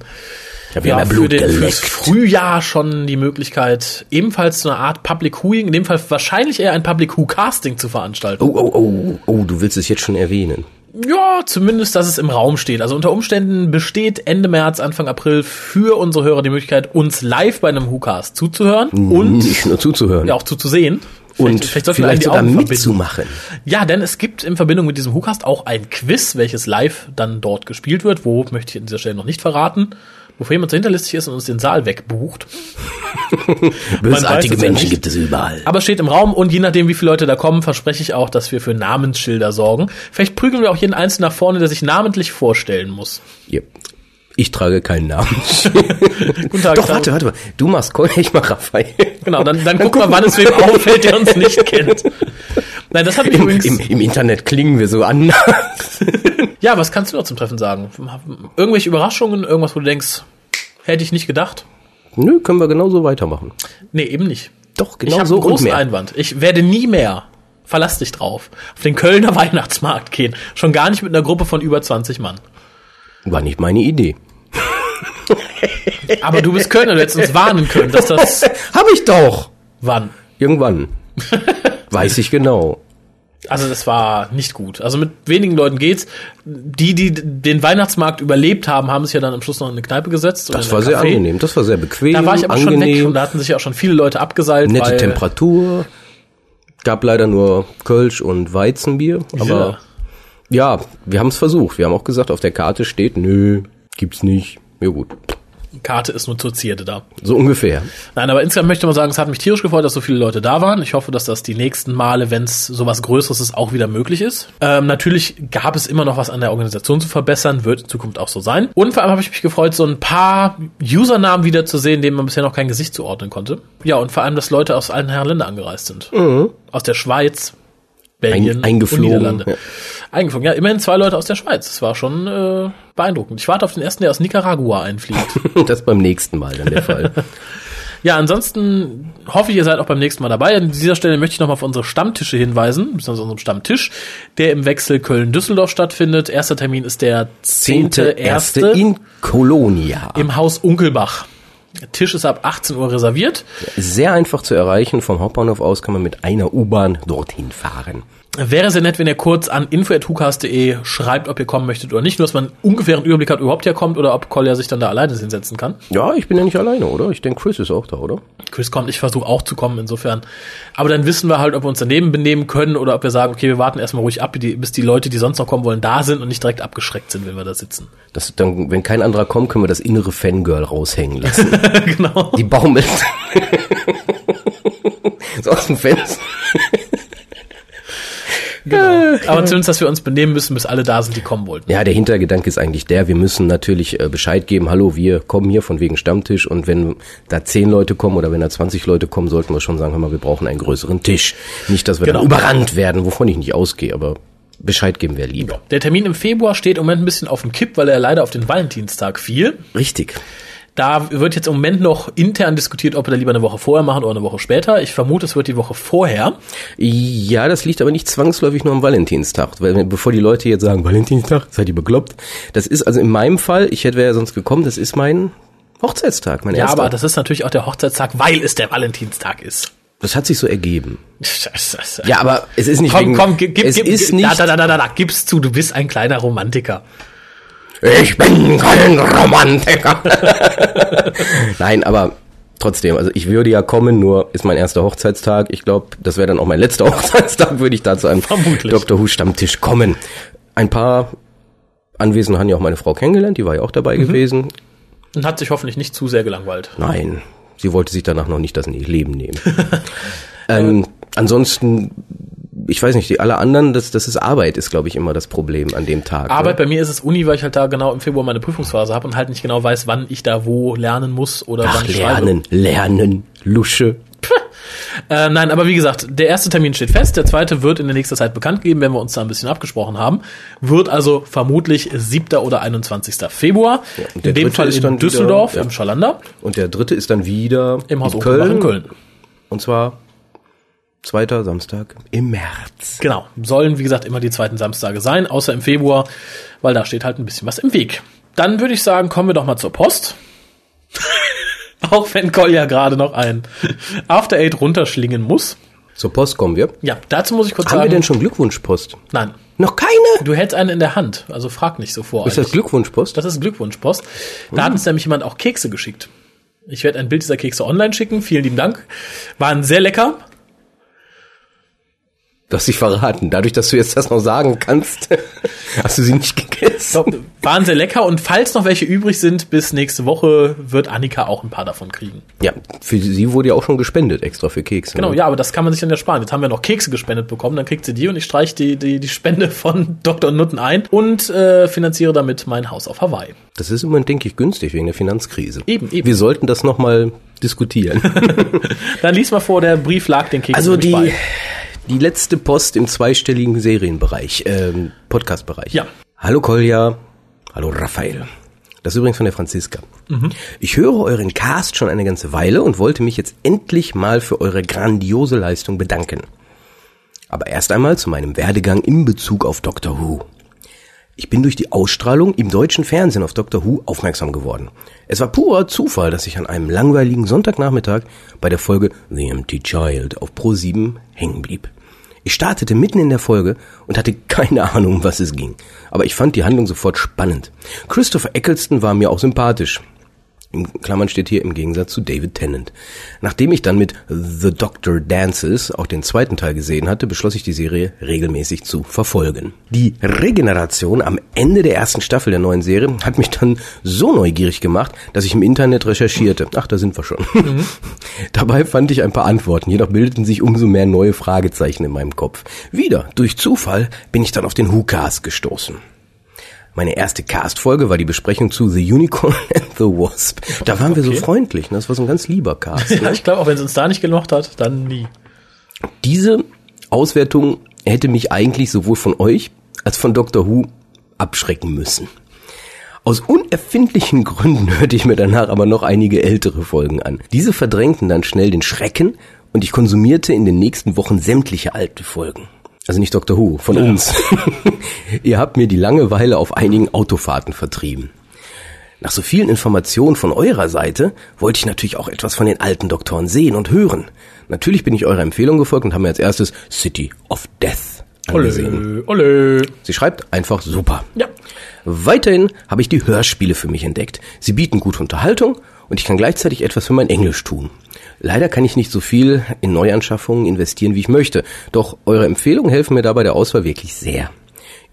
D: Ja, wir haben ja
B: für den, fürs. Frühjahr schon die Möglichkeit, ebenfalls so eine Art Public Whoing, in dem Fall wahrscheinlich eher ein Public Who Casting zu veranstalten.
D: Oh, oh, oh, oh, du willst es jetzt schon erwähnen.
B: Ja, zumindest, dass es im Raum steht. Also unter Umständen besteht Ende März, Anfang April für unsere Hörer die Möglichkeit, uns live bei einem WhoCast zuzuhören und
D: nicht nur zuzuhören.
B: ja auch zuzusehen.
D: und
B: sollten wir
D: vielleicht
B: die
D: sogar mitzumachen.
B: Ja, denn es gibt in Verbindung mit diesem WhoCast auch ein Quiz, welches live dann dort gespielt wird. Wo möchte ich an dieser Stelle noch nicht verraten. Wofür jemand so hinterlistig ist und uns den Saal wegbucht.
D: Bösartige
B: ja
D: Menschen gibt es überall.
B: Aber es steht im Raum und je nachdem, wie viele Leute da kommen, verspreche ich auch, dass wir für Namensschilder sorgen. Vielleicht prügeln wir auch jeden Einzelnen nach vorne, der sich namentlich vorstellen muss.
D: Yep. Ich trage keinen Namen.
B: Guten Tag.
D: Doch, warte, warte mal. Du machst Kolja, ich mach Raphael.
B: Genau, dann, dann guck mal, wann es wem auffällt, der uns nicht kennt. Nein, das hat mich
D: Im,
B: übrigens.
D: im, Im Internet klingen wir so anders.
B: Ja, was kannst du noch zum Treffen sagen? Irgendwelche Überraschungen, irgendwas, wo du denkst, hätte ich nicht gedacht?
D: Nö, können wir genauso weitermachen.
B: Nee, eben nicht.
D: Doch,
B: ich
D: genau
B: habe
D: so
B: einen
D: und
B: großen
D: mehr.
B: Einwand. Ich werde nie mehr, verlass dich drauf, auf den Kölner Weihnachtsmarkt gehen. Schon gar nicht mit einer Gruppe von über 20 Mann.
D: War nicht meine Idee.
B: Aber du bist Kölner, du hättest uns warnen können, dass das...
D: Hab ich doch.
B: Wann?
D: Irgendwann. Weiß ich genau.
B: Also das war nicht gut. Also mit wenigen Leuten geht's. Die, die den Weihnachtsmarkt überlebt haben, haben sich ja dann am Schluss noch in eine Kneipe gesetzt.
D: Das war sehr angenehm. Das war sehr bequem,
B: Da war ich aber schon weg
D: angenehm.
B: und da hatten sich ja auch schon viele Leute abgeseilt.
D: Nette Temperatur. Gab leider nur Kölsch und Weizenbier. Aber ja, wir haben es versucht. Wir haben auch gesagt, auf der Karte steht, nö, gibt's nicht. Ja gut,
B: Karte ist nur zur Zierde da.
D: so ungefähr.
B: Nein, aber insgesamt möchte man sagen, es hat mich tierisch gefreut, dass so viele Leute da waren. Ich hoffe, dass das die nächsten Male, wenn es sowas Größeres ist, auch wieder möglich ist. Ähm, natürlich gab es immer noch was an der Organisation zu verbessern, wird in Zukunft auch so sein. Und vor allem habe ich mich gefreut, so ein paar Usernamen wieder zu sehen, denen man bisher noch kein Gesicht zuordnen konnte. Ja, und vor allem, dass Leute aus allen Herren Ländern angereist sind.
D: Mhm.
B: Aus der Schweiz, Belgien
D: Ein- eingeflogen,
B: und Niederlande.
D: ja.
B: Eingeflogen, ja, immerhin zwei Leute aus der Schweiz. Das war schon äh, beeindruckend. Ich warte auf den ersten, der aus Nicaragua einfliegt.
D: Das beim nächsten Mal dann der Fall.
B: Ja, ansonsten hoffe ich, ihr seid auch beim nächsten Mal dabei. An dieser Stelle möchte ich nochmal auf unsere Stammtische hinweisen, beziehungsweise unserem Stammtisch, der im Wechsel Köln-Düsseldorf stattfindet. Erster Termin ist der 10.1.
D: Erste in Kolonia.
B: im Haus Unkelbach. Tisch ist ab 18 Uhr reserviert.
D: Sehr einfach zu erreichen. Vom Hauptbahnhof aus kann man mit einer U-Bahn dorthin fahren.
B: Wäre sehr nett, wenn ihr kurz an info.hucast.de schreibt, ob ihr kommen möchtet oder nicht. Nur, dass man ungefähr einen Überblick hat, ob überhaupt ihr kommt oder ob Kolja sich dann da alleine hinsetzen kann.
D: Ja, ich bin ja nicht alleine, oder? Ich denke, Chris ist auch da, oder?
B: Chris kommt, ich versuche auch zu kommen, insofern. Aber dann wissen wir halt, ob wir uns daneben benehmen können oder ob wir sagen, okay, wir warten erstmal ruhig ab, bis die Leute, die sonst noch kommen wollen, da sind und nicht direkt abgeschreckt sind, wenn wir da sitzen.
D: Das, dann, wenn kein anderer kommt, können wir das innere Fangirl raushängen lassen.
B: genau.
D: Die baumelt. so aus dem Fenster.
B: Genau. Aber zumindest, dass wir uns benehmen müssen, bis alle da sind, die kommen wollten.
D: Ja, der Hintergedanke ist eigentlich der, wir müssen natürlich äh, Bescheid geben, hallo, wir kommen hier von wegen Stammtisch und wenn da zehn Leute kommen oder wenn da 20 Leute kommen, sollten wir schon sagen, hör mal, wir brauchen einen größeren Tisch. Nicht, dass wir dann
B: Genau.
D: überrannt werden, wovon ich nicht ausgehe, aber Bescheid geben wäre lieber.
B: Der Termin im Februar steht im Moment ein bisschen auf dem Kipp, weil er leider auf den Valentinstag fiel.
D: Richtig.
B: Da wird jetzt im Moment noch intern diskutiert, ob wir da lieber eine Woche vorher machen oder eine Woche später. Ich vermute, es wird die Woche vorher.
D: Ja, das liegt aber nicht zwangsläufig nur am Valentinstag, weil bevor die Leute jetzt sagen, Valentinstag, seid ihr bekloppt? Das ist also in meinem Fall, ich hätte wäre ja sonst gekommen, das ist mein Hochzeitstag, mein
B: Ja,
D: erster.
B: aber das ist natürlich auch der Hochzeitstag, weil es der Valentinstag ist.
D: das hat sich so ergeben. Ja, aber es ist nicht
B: komm,
D: wegen-
B: komm, gib, gib,
D: es
B: gib,
D: ist
B: gib,
D: nicht-
B: Da, da, da, da, da, gibst zu, du bist ein kleiner Romantiker.
D: Ich bin kein Romantiker. Nein, aber trotzdem, also ich würde ja kommen, nur ist mein erster Hochzeitstag. Ich glaube, das wäre dann auch mein letzter Hochzeitstag, würde ich da zu einem Dr. Who Stammtisch kommen. Ein paar Anwesende haben ja auch meine Frau kennengelernt, die war ja auch dabei
B: Mhm.
D: gewesen.
B: Und hat sich hoffentlich nicht zu sehr gelangweilt.
D: Nein, sie wollte sich danach noch nicht das Leben nehmen. ähm, ansonsten, ich weiß nicht, die alle anderen, das, das ist Arbeit, ist glaube ich immer das Problem an dem Tag.
B: Arbeit
D: ne?
B: bei mir ist es Uni, weil ich halt da genau im Februar meine Prüfungsphase habe und halt nicht genau weiß, wann ich da wo lernen muss oder
D: Ach,
B: wann ich
D: lernen, lernen, Lusche.
B: Äh, nein, aber wie gesagt, der erste Termin steht fest, der zweite wird in der nächsten Zeit bekannt geben, wenn wir uns da ein bisschen abgesprochen haben. Wird also vermutlich 7. oder 21. Februar.
D: Der
B: in dem Fall
D: ist
B: in Düsseldorf,
D: wieder, ja.
B: im Schalander.
D: Und der dritte ist dann wieder
B: Im Haus
D: in Köln.
B: in Köln.
D: Und zwar zweiter Samstag im März.
B: Genau. Sollen, wie gesagt, immer die zweiten Samstage sein, außer im Februar, weil da steht halt ein bisschen was im Weg. Dann würde ich sagen, kommen wir doch mal zur Post. Auch wenn Kolja gerade noch ein After Eight runterschlingen muss.
D: Zur Post kommen wir.
B: Ja, dazu muss ich kurz
D: Haben
B: sagen.
D: wir denn schon Glückwunschpost?
B: Nein.
D: Noch keine?
B: Du hältst eine in der Hand, also frag nicht so vor.
D: Ist das Glückwunschpost?
B: Das ist Glückwunschpost. Da hat uns nämlich jemand auch Kekse geschickt. Ich werde ein Bild dieser Kekse online schicken. Vielen lieben Dank. Waren sehr lecker.
D: Du hast dich verraten. Dadurch, dass du jetzt das noch sagen kannst, hast du sie nicht gegessen.
B: Waren sehr lecker und falls noch welche übrig sind, bis nächste Woche wird Annika auch ein paar davon kriegen.
D: Ja, für sie wurde ja auch schon gespendet, extra für Kekse.
B: Genau,
D: ne?
B: ja, aber das kann man sich dann ja sparen. Jetzt haben wir noch Kekse gespendet bekommen, dann kriegt sie die und ich streiche die, die, die Spende von Dr. Nutten ein und äh, finanziere damit mein Haus auf Hawaii.
D: Das ist im Moment, denke ich, günstig wegen der Finanzkrise.
B: Eben, eben.
D: Wir sollten das nochmal diskutieren.
B: Dann lies mal vor, der Brief lag den Keksen
D: Also die,
B: bei.
D: Die letzte Post im zweistelligen Serienbereich, ähm, Podcast-Bereich.
B: Ja.
D: Hallo Kolja. Hallo Raphael. Das ist übrigens von der Franziska.
B: Mhm.
D: Ich höre euren Cast schon eine ganze Weile und wollte mich jetzt endlich mal für eure grandiose Leistung bedanken. Aber erst einmal zu meinem Werdegang in Bezug auf Doctor Who. Ich bin durch die Ausstrahlung im deutschen Fernsehen auf Doctor Who aufmerksam geworden. Es war purer Zufall, dass ich an einem langweiligen Sonntagnachmittag bei der Folge The Empty Child auf Pro 7 hängen blieb. Ich startete mitten in der Folge und hatte keine Ahnung, was es ging. Aber ich fand die Handlung sofort spannend. Christopher Eccleston war mir auch sympathisch. In Klammern steht hier im Gegensatz zu David Tennant. Nachdem ich dann mit The Doctor Dances auch den zweiten Teil gesehen hatte, beschloss ich die Serie regelmäßig zu verfolgen. Die Regeneration am Ende der ersten Staffel der neuen Serie hat mich dann so neugierig gemacht, dass ich im Internet recherchierte. Ach, da sind wir schon. Dabei fand ich ein paar Antworten, jedoch bildeten sich umso mehr neue Fragezeichen in meinem Kopf. Wieder, durch Zufall, bin ich dann auf den WhoCast gestoßen. Meine erste Cast-Folge war die Besprechung zu The Unicorn and the Wasp. Da waren wir so
B: Okay.
D: freundlich, ne? das war so ein ganz lieber Cast.
B: Ja,
D: Ne?
B: ich glaube, auch wenn es uns da nicht gelocht hat, dann nie.
D: Diese Auswertung hätte mich eigentlich sowohl von euch als von Dr. Who abschrecken müssen. Aus unerfindlichen Gründen hörte ich mir danach aber noch einige ältere Folgen an. Diese verdrängten dann schnell den Schrecken und ich konsumierte in den nächsten Wochen sämtliche alte Folgen. Also nicht Dr. Who, von uns. Ihr habt mir die Langeweile auf einigen Autofahrten vertrieben. Nach so vielen Informationen von eurer Seite wollte ich natürlich auch etwas von den alten Doktoren sehen und hören. Natürlich bin ich eurer Empfehlung gefolgt und habe mir als erstes City of Death angesehen.
B: Ole, ole.
D: Sie schreibt einfach super.
B: Ja.
D: Weiterhin habe ich die Hörspiele für mich entdeckt. Sie bieten gute Unterhaltung und ich kann gleichzeitig etwas für mein Englisch tun. Leider kann ich nicht so viel in Neuanschaffungen investieren, wie ich möchte. Doch eure Empfehlungen helfen mir dabei der Auswahl wirklich sehr.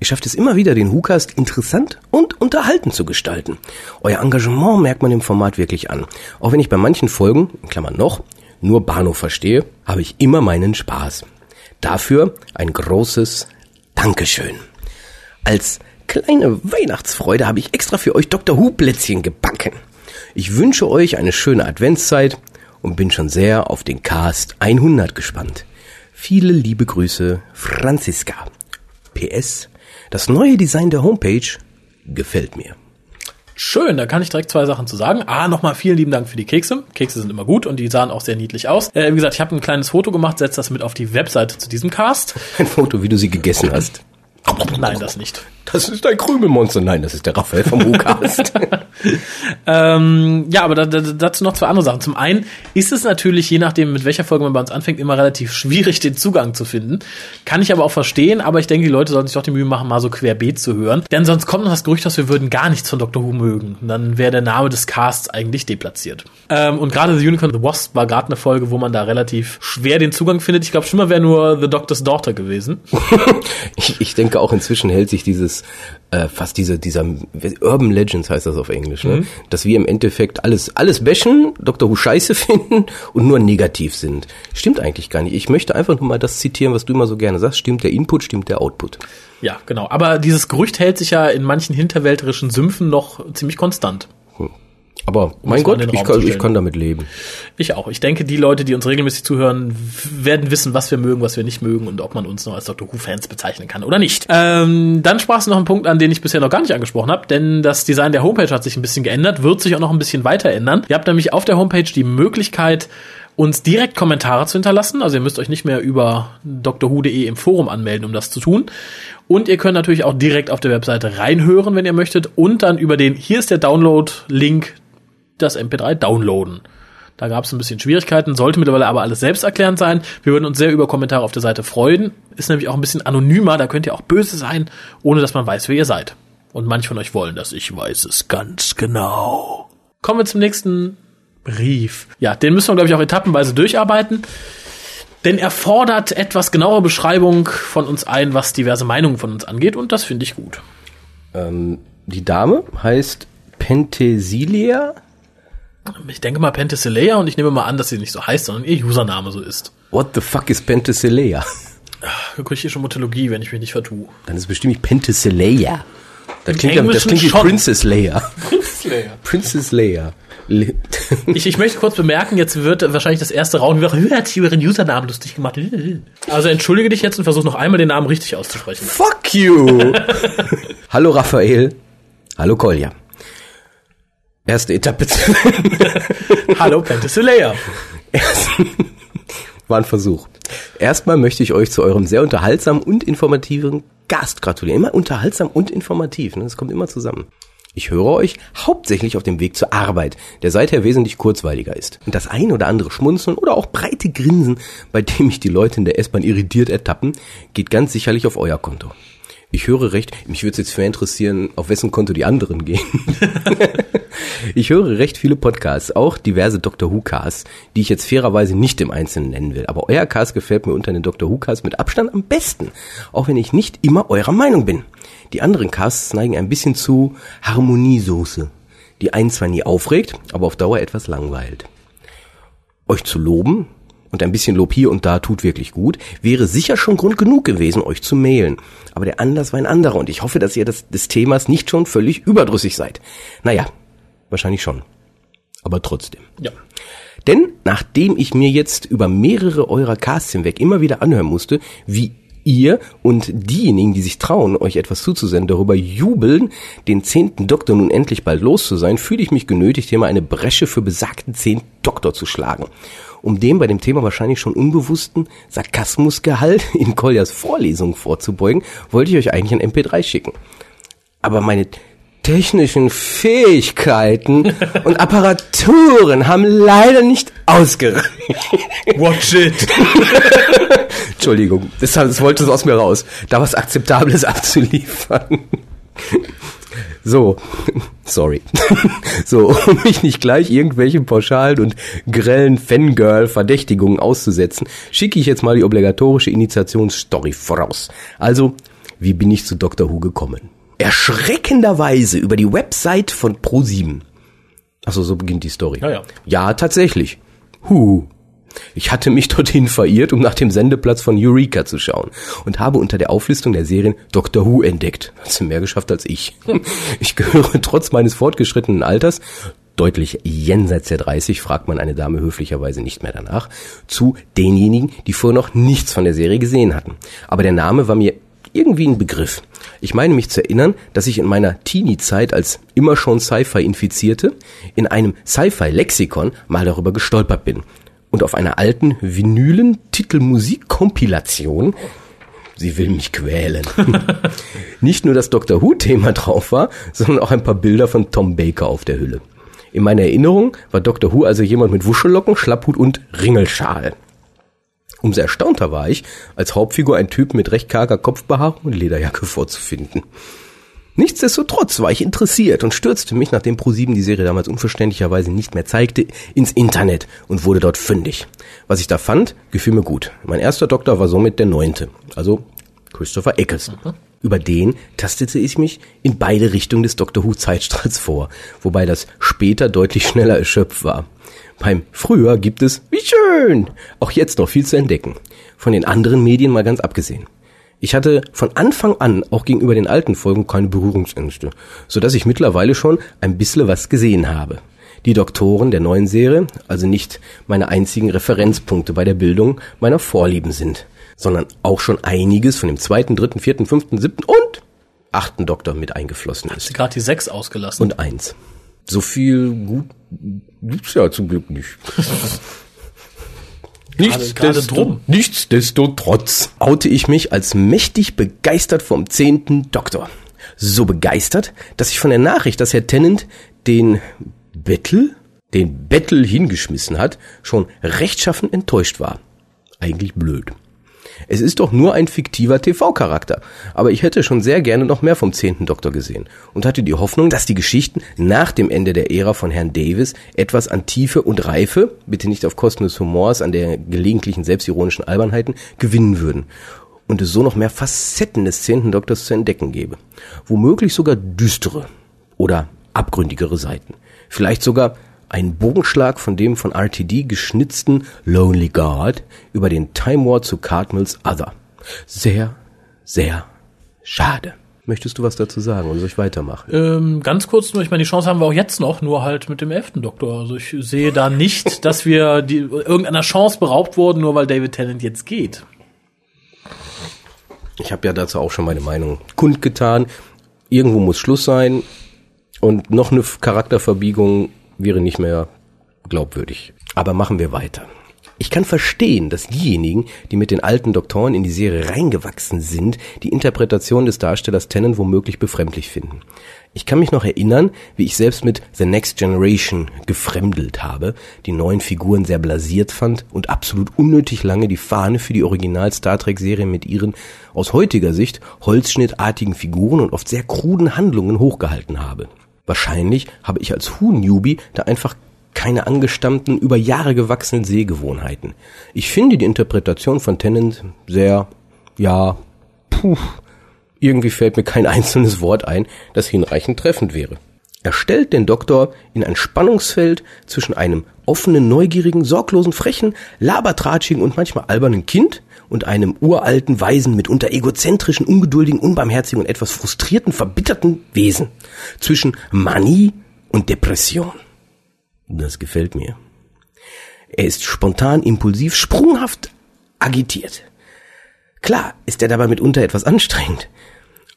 D: Ihr schafft es immer wieder, den WhoCast interessant und unterhalten zu gestalten. Euer Engagement merkt man im Format wirklich an. Auch wenn ich bei manchen Folgen, in Klammern noch, nur Bahnhof verstehe, habe ich immer meinen Spaß. Dafür ein großes Dankeschön. Als kleine Weihnachtsfreude habe ich extra für euch Dr. Who Plätzchen gebacken. Ich wünsche euch eine schöne Adventszeit und bin schon sehr auf den Cast 100 gespannt. Viele liebe Grüße, Franziska. PS, das neue Design der Homepage gefällt mir.
B: Schön, da kann ich direkt zwei Sachen zu sagen. Ah, nochmal vielen lieben Dank für die Kekse. Kekse sind immer gut und die sahen auch sehr niedlich aus. Äh, wie gesagt, ich habe ein kleines Foto gemacht, setze das mit auf die Webseite zu diesem Cast.
D: Ein Foto, wie du sie gegessen hast.
B: Nein, das nicht.
D: Das ist ein Krümelmonster. Nein, das ist der Raphael vom WhoCast.
B: ähm, ja, aber da, da, dazu noch zwei andere Sachen. Zum einen ist es natürlich, je nachdem, mit welcher Folge man bei uns anfängt, immer relativ schwierig, den Zugang zu finden. Kann ich aber auch verstehen, aber ich denke, die Leute sollten sich doch die Mühe machen, mal so querbeet zu hören. Denn sonst kommt noch das Gerücht, dass wir würden gar nichts von Doctor Who mögen. Und dann wäre der Name des Casts eigentlich deplatziert. Ähm, und gerade The Unicorn the Wasp war gerade eine Folge, wo man da relativ schwer den Zugang findet. Ich glaube, schlimmer wäre nur The Doctor's Daughter gewesen.
D: ich, ich denke auch inzwischen hält sich dieses äh, fast diese dieser Urban Legends heißt das auf Englisch, ne?
B: Mhm.
D: dass wir im Endeffekt alles alles bashen, Dr. Who Scheiße finden und nur negativ sind. Stimmt eigentlich gar nicht. Ich möchte einfach nur mal das zitieren, was du immer so gerne sagst. Stimmt der Input, stimmt der Output.
B: Ja, genau. Aber dieses Gerücht hält sich ja in manchen hinterwälterischen Sümpfen noch ziemlich konstant.
D: Aber mein Gott, ich kann, ich kann damit leben.
B: Ich auch. Ich denke, die Leute, die uns regelmäßig zuhören, werden wissen, was wir mögen, was wir nicht mögen und ob man uns noch als Doctor Who-Fans bezeichnen kann oder nicht. Ähm, dann sprachst du noch einen Punkt an, den ich bisher noch gar nicht angesprochen habe, denn das Design der Homepage hat sich ein bisschen geändert, wird sich auch noch ein bisschen weiter ändern. Ihr habt nämlich auf der Homepage die Möglichkeit, uns direkt Kommentare zu hinterlassen. Also ihr müsst euch nicht mehr über drwho.de im Forum anmelden, um das zu tun. Und ihr könnt natürlich auch direkt auf der Webseite reinhören, wenn ihr möchtet. Und dann über den, hier ist der Download-Link, das MP3 downloaden. Da gab es ein bisschen Schwierigkeiten, sollte mittlerweile aber alles selbsterklärend sein. Wir würden uns sehr über Kommentare auf der Seite freuen. Ist nämlich auch ein bisschen anonymer, da könnt ihr auch böse sein, ohne dass man weiß, wer ihr seid. Und manche von euch wollen das, ich weiß es ganz genau. Kommen wir zum nächsten Brief. Ja, den müssen wir, glaube ich, auch etappenweise durcharbeiten. Denn er fordert etwas genauere Beschreibung von uns ein, was diverse Meinungen von uns angeht, und das finde ich gut.
D: Ähm, die Dame heißt Pentesilia.
B: Ich denke mal Penthesilea und ich nehme mal an, dass sie nicht so heißt, sondern ihr Username so ist.
D: What the fuck is Penthesilea?
B: Griechische Mythologie, wenn ich mich nicht vertue.
D: Dann ist es bestimmt nicht Penthesilea. Das
B: Im
D: klingt, ja- das
B: Englischen
D: klingt wie
B: schon.
D: Princess Leia.
B: Princess Leia.
D: Princess Leia.
B: Ich, ich möchte kurz bemerken, jetzt wird wahrscheinlich das erste Raum wieder, hat über ihren Usernamen lustig gemacht. Also entschuldige dich jetzt und versuch noch einmal den Namen richtig auszusprechen.
D: Fuck you! Hallo Raphael. Hallo Kolja. Erste Etappe.
B: Hallo Penthesilea.
D: War ein Versuch. Erstmal möchte ich euch zu eurem sehr unterhaltsamen und informativen Gast gratulieren. Immer unterhaltsam und informativ. Ne? Das kommt immer zusammen. Ich höre euch hauptsächlich auf dem Weg zur Arbeit, der seither wesentlich kurzweiliger ist. Und das ein oder andere Schmunzeln oder auch breite Grinsen, bei dem mich die Leute in der S-Bahn irritiert ertappen, geht ganz sicherlich auf euer Konto. Ich höre recht, mich würde es jetzt für interessieren, auf wessen Konto die anderen gehen. ich höre recht viele Podcasts, auch diverse Dr. Who Casts, die ich jetzt fairerweise nicht im Einzelnen nennen will. Aber euer Cast gefällt mir unter den Dr. Who Casts mit Abstand am besten, auch wenn ich nicht immer eurer Meinung bin. Die anderen Casts neigen ein bisschen zu Harmoniesoße, die einen zwar nie aufregt, aber auf Dauer etwas langweilt. Euch zu loben, und ein bisschen Lob hier und da tut wirklich gut, wäre sicher schon Grund genug gewesen, euch zu mailen. Aber der Anlass war ein anderer und ich hoffe, dass ihr das, des Themas nicht schon völlig überdrüssig seid. Naja, wahrscheinlich schon. Aber trotzdem.
B: Ja.
D: Denn nachdem ich mir jetzt über mehrere eurer Casts hinweg immer wieder anhören musste, wie ihr und diejenigen, die sich trauen, euch etwas zuzusenden, darüber jubeln, den zehnten Doktor nun endlich bald los zu sein, fühle ich mich genötigt, hier mal eine Bresche für besagten zehnten Doktor zu schlagen. Um dem bei dem Thema wahrscheinlich schon unbewussten Sarkasmusgehalt in Koljas Vorlesung vorzubeugen, wollte ich euch eigentlich ein MP3 schicken. Aber meine technischen Fähigkeiten und Apparaturen haben leider nicht ausgereicht.
B: Watch it.
D: Entschuldigung, das, das wollte so aus mir raus, da was Akzeptables abzuliefern. So, sorry. So, um mich nicht gleich irgendwelchen pauschalen und grellen Fangirl-Verdächtigungen auszusetzen, schicke ich jetzt mal die obligatorische Initiationsstory voraus. Also, wie bin ich zu Dr. Who gekommen? Erschreckenderweise über die Website von Pro7. Achso, so beginnt die Story.
B: Ja, ja.
D: Ja, tatsächlich. Huh. Ich hatte mich dorthin verirrt, um nach dem Sendeplatz von Eureka zu schauen und habe unter der Auflistung der Serien Doctor Who entdeckt. Hast du mehr geschafft als ich. Ich gehöre trotz meines fortgeschrittenen Alters deutlich jenseits der 30, fragt man eine Dame höflicherweise nicht mehr danach, zu denjenigen, die vorher noch nichts von der Serie gesehen hatten. Aber der Name war mir irgendwie ein Begriff. Ich meine mich zu erinnern, dass ich in meiner Teenie-Zeit als immer schon Sci-Fi infizierte in einem Sci-Fi-Lexikon mal darüber gestolpert bin und auf einer alten vinylen Titelmusikkompilation Sie will mich quälen. Nicht nur das Doctor Who-Thema drauf war, sondern auch ein paar Bilder von Tom Baker auf der Hülle. In meiner Erinnerung war Doctor Who also jemand mit Wuschellocken, Schlapphut und Ringelschal. Umso erstaunter war ich, als Hauptfigur ein Typ mit recht karger Kopfbehaarung und Lederjacke vorzufinden. Nichtsdestotrotz war ich interessiert und stürzte mich, nachdem Pro7 die Serie damals unverständlicherweise nicht mehr zeigte, ins Internet und wurde dort fündig. Was ich da fand, gefiel mir gut. Mein erster Doktor war somit der neunte, also Christopher Eccleston. Über den tastete ich mich in beide Richtungen des Doctor Who Zeitstrahls vor, wobei das später deutlich schneller erschöpft war. Beim Früher gibt es, wie schön, auch jetzt noch viel zu entdecken. Von den anderen Medien mal ganz abgesehen. Ich hatte von Anfang an auch gegenüber den alten Folgen keine Berührungsängste, so dass ich mittlerweile schon ein bisschen was gesehen habe. Die Doktoren der neuen Serie also nicht meine einzigen Referenzpunkte bei der Bildung meiner Vorlieben sind, sondern auch schon einiges von dem zweiten, dritten, vierten, fünften, siebten und achten Doktor mit eingeflossen ist.
B: Gerade die sechs ausgelassen.
D: Und eins. So viel gut gibt's ja zum Glück nicht.
B: gerade drum.
D: Nichtsdestotrotz oute ich mich als mächtig begeistert vom zehnten Doktor. So begeistert, dass ich von der Nachricht, dass Herr Tennant den Bettel, den Bettel hingeschmissen hat, schon rechtschaffen enttäuscht war. Eigentlich blöd. Es ist doch nur ein fiktiver TV-Charakter, aber ich hätte schon sehr gerne noch mehr vom zehnten Doktor gesehen und hatte die Hoffnung, dass die Geschichten nach dem Ende der Ära von Herrn Davis etwas an Tiefe und Reife, bitte nicht auf Kosten des Humors, an der gelegentlichen selbstironischen Albernheiten, gewinnen würden und es so noch mehr Facetten des zehnten Doktors zu entdecken gäbe. Womöglich sogar düstere oder abgründigere Seiten. Vielleicht sogar ein Bogenschlag von dem von RTD geschnitzten Lonely God über den Time War zu Cartmills Other. Sehr, sehr schade. Möchtest du was dazu sagen oder soll ich weitermachen?
B: Ähm, ganz kurz nur, ich meine, die Chance haben wir auch jetzt noch, nur halt mit dem elften Doktor. Also ich sehe da nicht, dass wir die, irgendeiner Chance beraubt wurden, nur weil David Tennant jetzt geht.
D: Ich habe ja dazu auch schon meine Meinung kundgetan. Irgendwo muss Schluss sein und noch eine Charakterverbiegung wäre nicht mehr glaubwürdig. Aber machen wir weiter. Ich kann verstehen, dass diejenigen, die mit den alten Doktoren in die Serie reingewachsen sind, die Interpretation des Darstellers Tennant womöglich befremdlich finden. Ich kann mich noch erinnern, wie ich selbst mit The Next Generation gefremdelt habe, die neuen Figuren sehr blasiert fand und absolut unnötig lange die Fahne für die Original Star Trek Serie mit ihren aus heutiger Sicht holzschnittartigen Figuren und oft sehr kruden Handlungen hochgehalten habe. Wahrscheinlich habe ich als Huhn-Newbie da einfach keine angestammten, über Jahre gewachsenen Sehgewohnheiten. Ich finde die Interpretation von Tennant sehr, ja, puh, irgendwie fällt mir kein einzelnes Wort ein, das hinreichend treffend wäre. Er stellt den Doktor in ein Spannungsfeld zwischen einem offenen, neugierigen, sorglosen, frechen, labertratschigen und manchmal albernen Kind und einem uralten, weisen, mitunter egozentrischen, ungeduldigen, unbarmherzigen und etwas frustrierten, verbitterten Wesen. Zwischen Manie und Depression. Das gefällt mir. Er ist spontan, impulsiv, sprunghaft agitiert. Klar ist er dabei mitunter etwas anstrengend,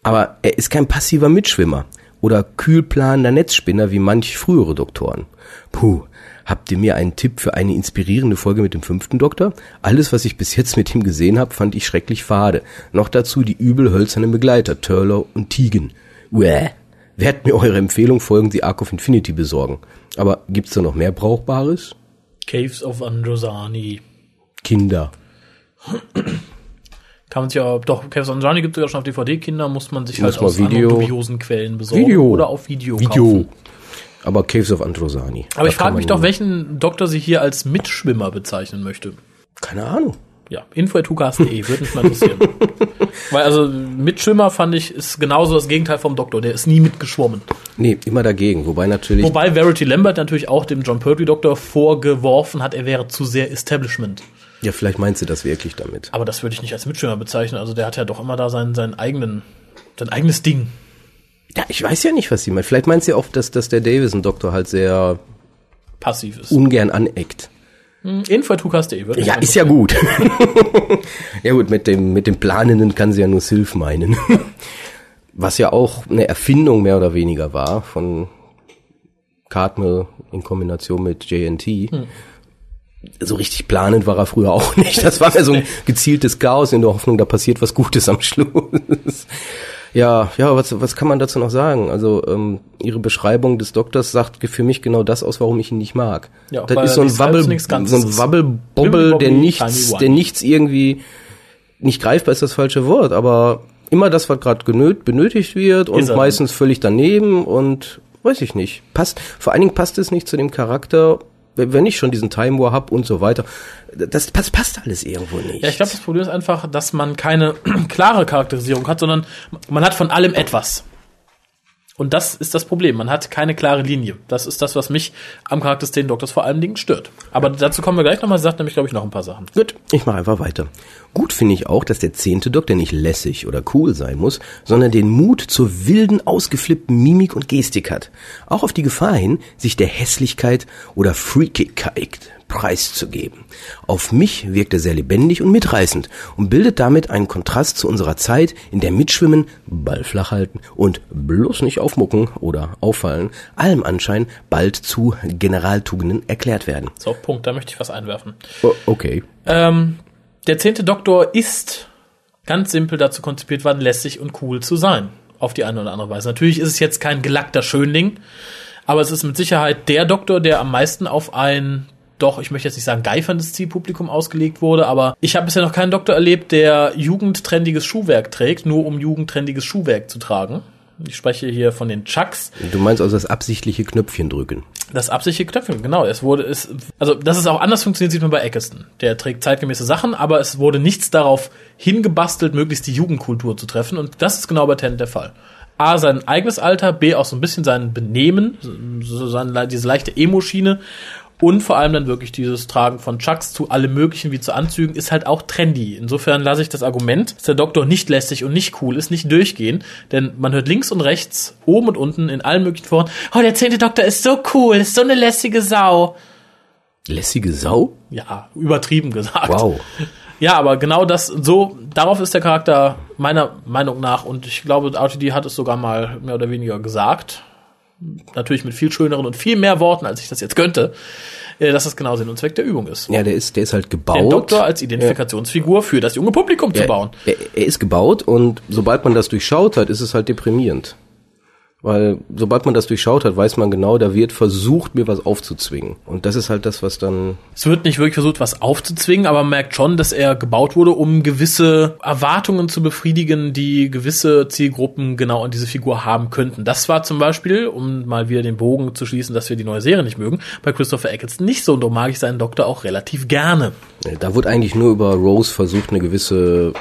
D: aber er ist kein passiver Mitschwimmer oder kühlplanender Netzspinner wie manch frühere Doktoren. Puh, habt ihr mir einen Tipp für eine inspirierende Folge mit dem fünften Doktor? Alles, was ich bis jetzt mit ihm gesehen habe, fand ich schrecklich fade. Noch dazu die übel hölzernen Begleiter, Turlow und Tegan. Uäh. Werdet mir eure Empfehlung folgen, die Ark of Infinity besorgen. Aber gibt's da noch mehr Brauchbares?
B: Caves of Androsani.
D: Kinder.
B: Kann man sich ja, doch, Caves of Androsani gibt es ja schon auf DVD. Kinder muss man sich
D: Muss
B: halt aus
D: Video-
B: dubiosen Quellen besorgen.
D: Video.
B: Oder auf Video,
D: Video.
B: kaufen.
D: Aber Caves of Androsani.
B: Aber ich frage mich doch, welchen Doktor sie hier als Mitschwimmer bezeichnen möchte.
D: Keine Ahnung.
B: Ja, info.hukas.de, würde mich mal interessieren. Weil also Mitschwimmer fand ich, ist genauso das Gegenteil vom Doktor. Der ist nie mitgeschwommen.
D: Nee, immer dagegen. Wobei natürlich.
B: Wobei Verity Lambert natürlich auch dem John Pertwee Doktor vorgeworfen hat, er wäre zu sehr Establishment.
D: Ja, vielleicht meinst du das wirklich damit.
B: Aber das würde ich nicht als Mitschwimmer bezeichnen. Also der hat ja doch immer da seinen, seinen eigenen, sein eigenes Ding.
D: Ja, ich weiß ja nicht, was sie meint. Vielleicht meint sie auch, dass, dass der Davison-Doktor halt sehr
B: Passiv ist.
D: ungern aneckt.
B: Info.hukas.de würde mich
D: Ja, ist ja gut. ja gut, mit dem, mit dem Planenden kann sie ja nur Sylph meinen. Was ja auch eine Erfindung mehr oder weniger war von Cartmel in Kombination mit JNT.
B: Hm.
D: So richtig planend war er früher auch nicht. Das war ja so ein gezieltes Chaos in der Hoffnung, da passiert was Gutes am Schluss. Ja, ja, was, was kann man dazu noch sagen? Also ähm, ihre Beschreibung des Doktors sagt für mich genau das aus, warum ich ihn nicht mag.
B: Ja,
D: das ist so ein Wabbel, so ein. Wabbelbobbel, der nichts, der nichts irgendwie nicht greifbar ist das falsche Wort, aber immer das, was gerade benötigt wird und
B: Ist er.
D: meistens völlig daneben und weiß ich nicht. Passt, vor allen Dingen passt es nicht zu dem Charakter, wenn wenn ich schon diesen Time War hab und so weiter. Das passt, passt alles irgendwo nicht.
B: Ja, ich glaube, das Problem ist einfach, dass man keine klare Charakterisierung hat, sondern man hat von allem etwas. Und das ist das Problem. Man hat keine klare Linie. Das ist das, was mich am Charakter des 10 Doktors vor allen Dingen stört. Aber dazu kommen wir gleich nochmal. Sagt nämlich, glaube ich, noch ein paar Sachen.
D: Gut, ich mache einfach weiter. Gut finde ich auch, dass der zehnte Doktor nicht lässig oder cool sein muss, sondern den Mut zur wilden, ausgeflippten Mimik und Gestik hat. Auch auf die Gefahr hin, sich der Hässlichkeit oder Freakigkeit preiszugeben. Auf mich wirkt er sehr lebendig und mitreißend und bildet damit einen Kontrast zu unserer Zeit, in der Mitschwimmen, Ball flach halten und bloß nicht aufmucken oder auffallen, allem Anschein bald zu Generaltugenden erklärt werden.
B: So, Punkt. Da möchte ich was einwerfen.
D: O- Okay.
B: Ähm, der zehnte Doktor ist ganz simpel dazu konzipiert worden, lässig und cool zu sein. Auf die eine oder andere Weise. Natürlich ist es jetzt kein gelackter Schönling, aber es ist mit Sicherheit der Doktor, der am meisten auf ein, doch, ich möchte jetzt nicht sagen geiferndes Zielpublikum ausgelegt wurde, aber ich habe bisher noch keinen Doktor erlebt, der jugendtrendiges Schuhwerk trägt, nur um jugendtrendiges Schuhwerk zu tragen. Ich spreche hier von den Chucks.
D: Du meinst also das absichtliche Knöpfchen drücken.
B: Das absichtliche Knöpfchen, genau. Es wurde, es, also, dass es auch anders funktioniert, sieht man bei Eccleston. Der trägt zeitgemäße Sachen, aber es wurde nichts darauf hingebastelt, möglichst die Jugendkultur zu treffen. Und das ist genau bei Tennant der Fall. A, sein eigenes Alter, B, auch so ein bisschen sein Benehmen, so sein, diese leichte Emo-Schiene. Und vor allem dann wirklich dieses Tragen von Chucks zu allem möglichen wie zu Anzügen ist halt auch trendy. Insofern lasse ich das Argument, dass der Doktor nicht lästig und nicht cool ist, nicht durchgehen. Denn man hört links und rechts, oben und unten in allen möglichen Foren, oh, der zehnte Doktor ist so cool, ist so eine lässige Sau.
D: Lässige Sau?
B: Ja, übertrieben gesagt.
D: Wow.
B: Ja, aber genau das, so, darauf ist der Charakter meiner Meinung nach und ich glaube, RTD hat es sogar mal mehr oder weniger gesagt. Natürlich mit viel schöneren und viel mehr Worten, als ich das jetzt könnte, äh, dass das genau Sinn und Zweck der Übung ist.
D: Ja, der ist, der ist halt gebaut.
B: Den Doktor als Identifikationsfigur für das junge Publikum zu
D: Ja,
B: bauen.
D: Er, er ist gebaut und sobald man das durchschaut hat, ist es halt deprimierend. Weil sobald man das durchschaut hat, weiß man genau, da wird versucht, mir was aufzuzwingen. Und das ist halt das, was dann
B: Es wird nicht wirklich versucht, was aufzuzwingen, aber man merkt schon, dass er gebaut wurde, um gewisse Erwartungen zu befriedigen, die gewisse Zielgruppen genau an diese Figur haben könnten. Das war zum Beispiel, um mal wieder den Bogen zu schließen, dass wir die neue Serie nicht mögen, bei Christopher Eccleston nicht so. Und darum mag ich seinen Doktor auch relativ gerne.
D: Da wurde eigentlich nur über Rose versucht, eine gewisse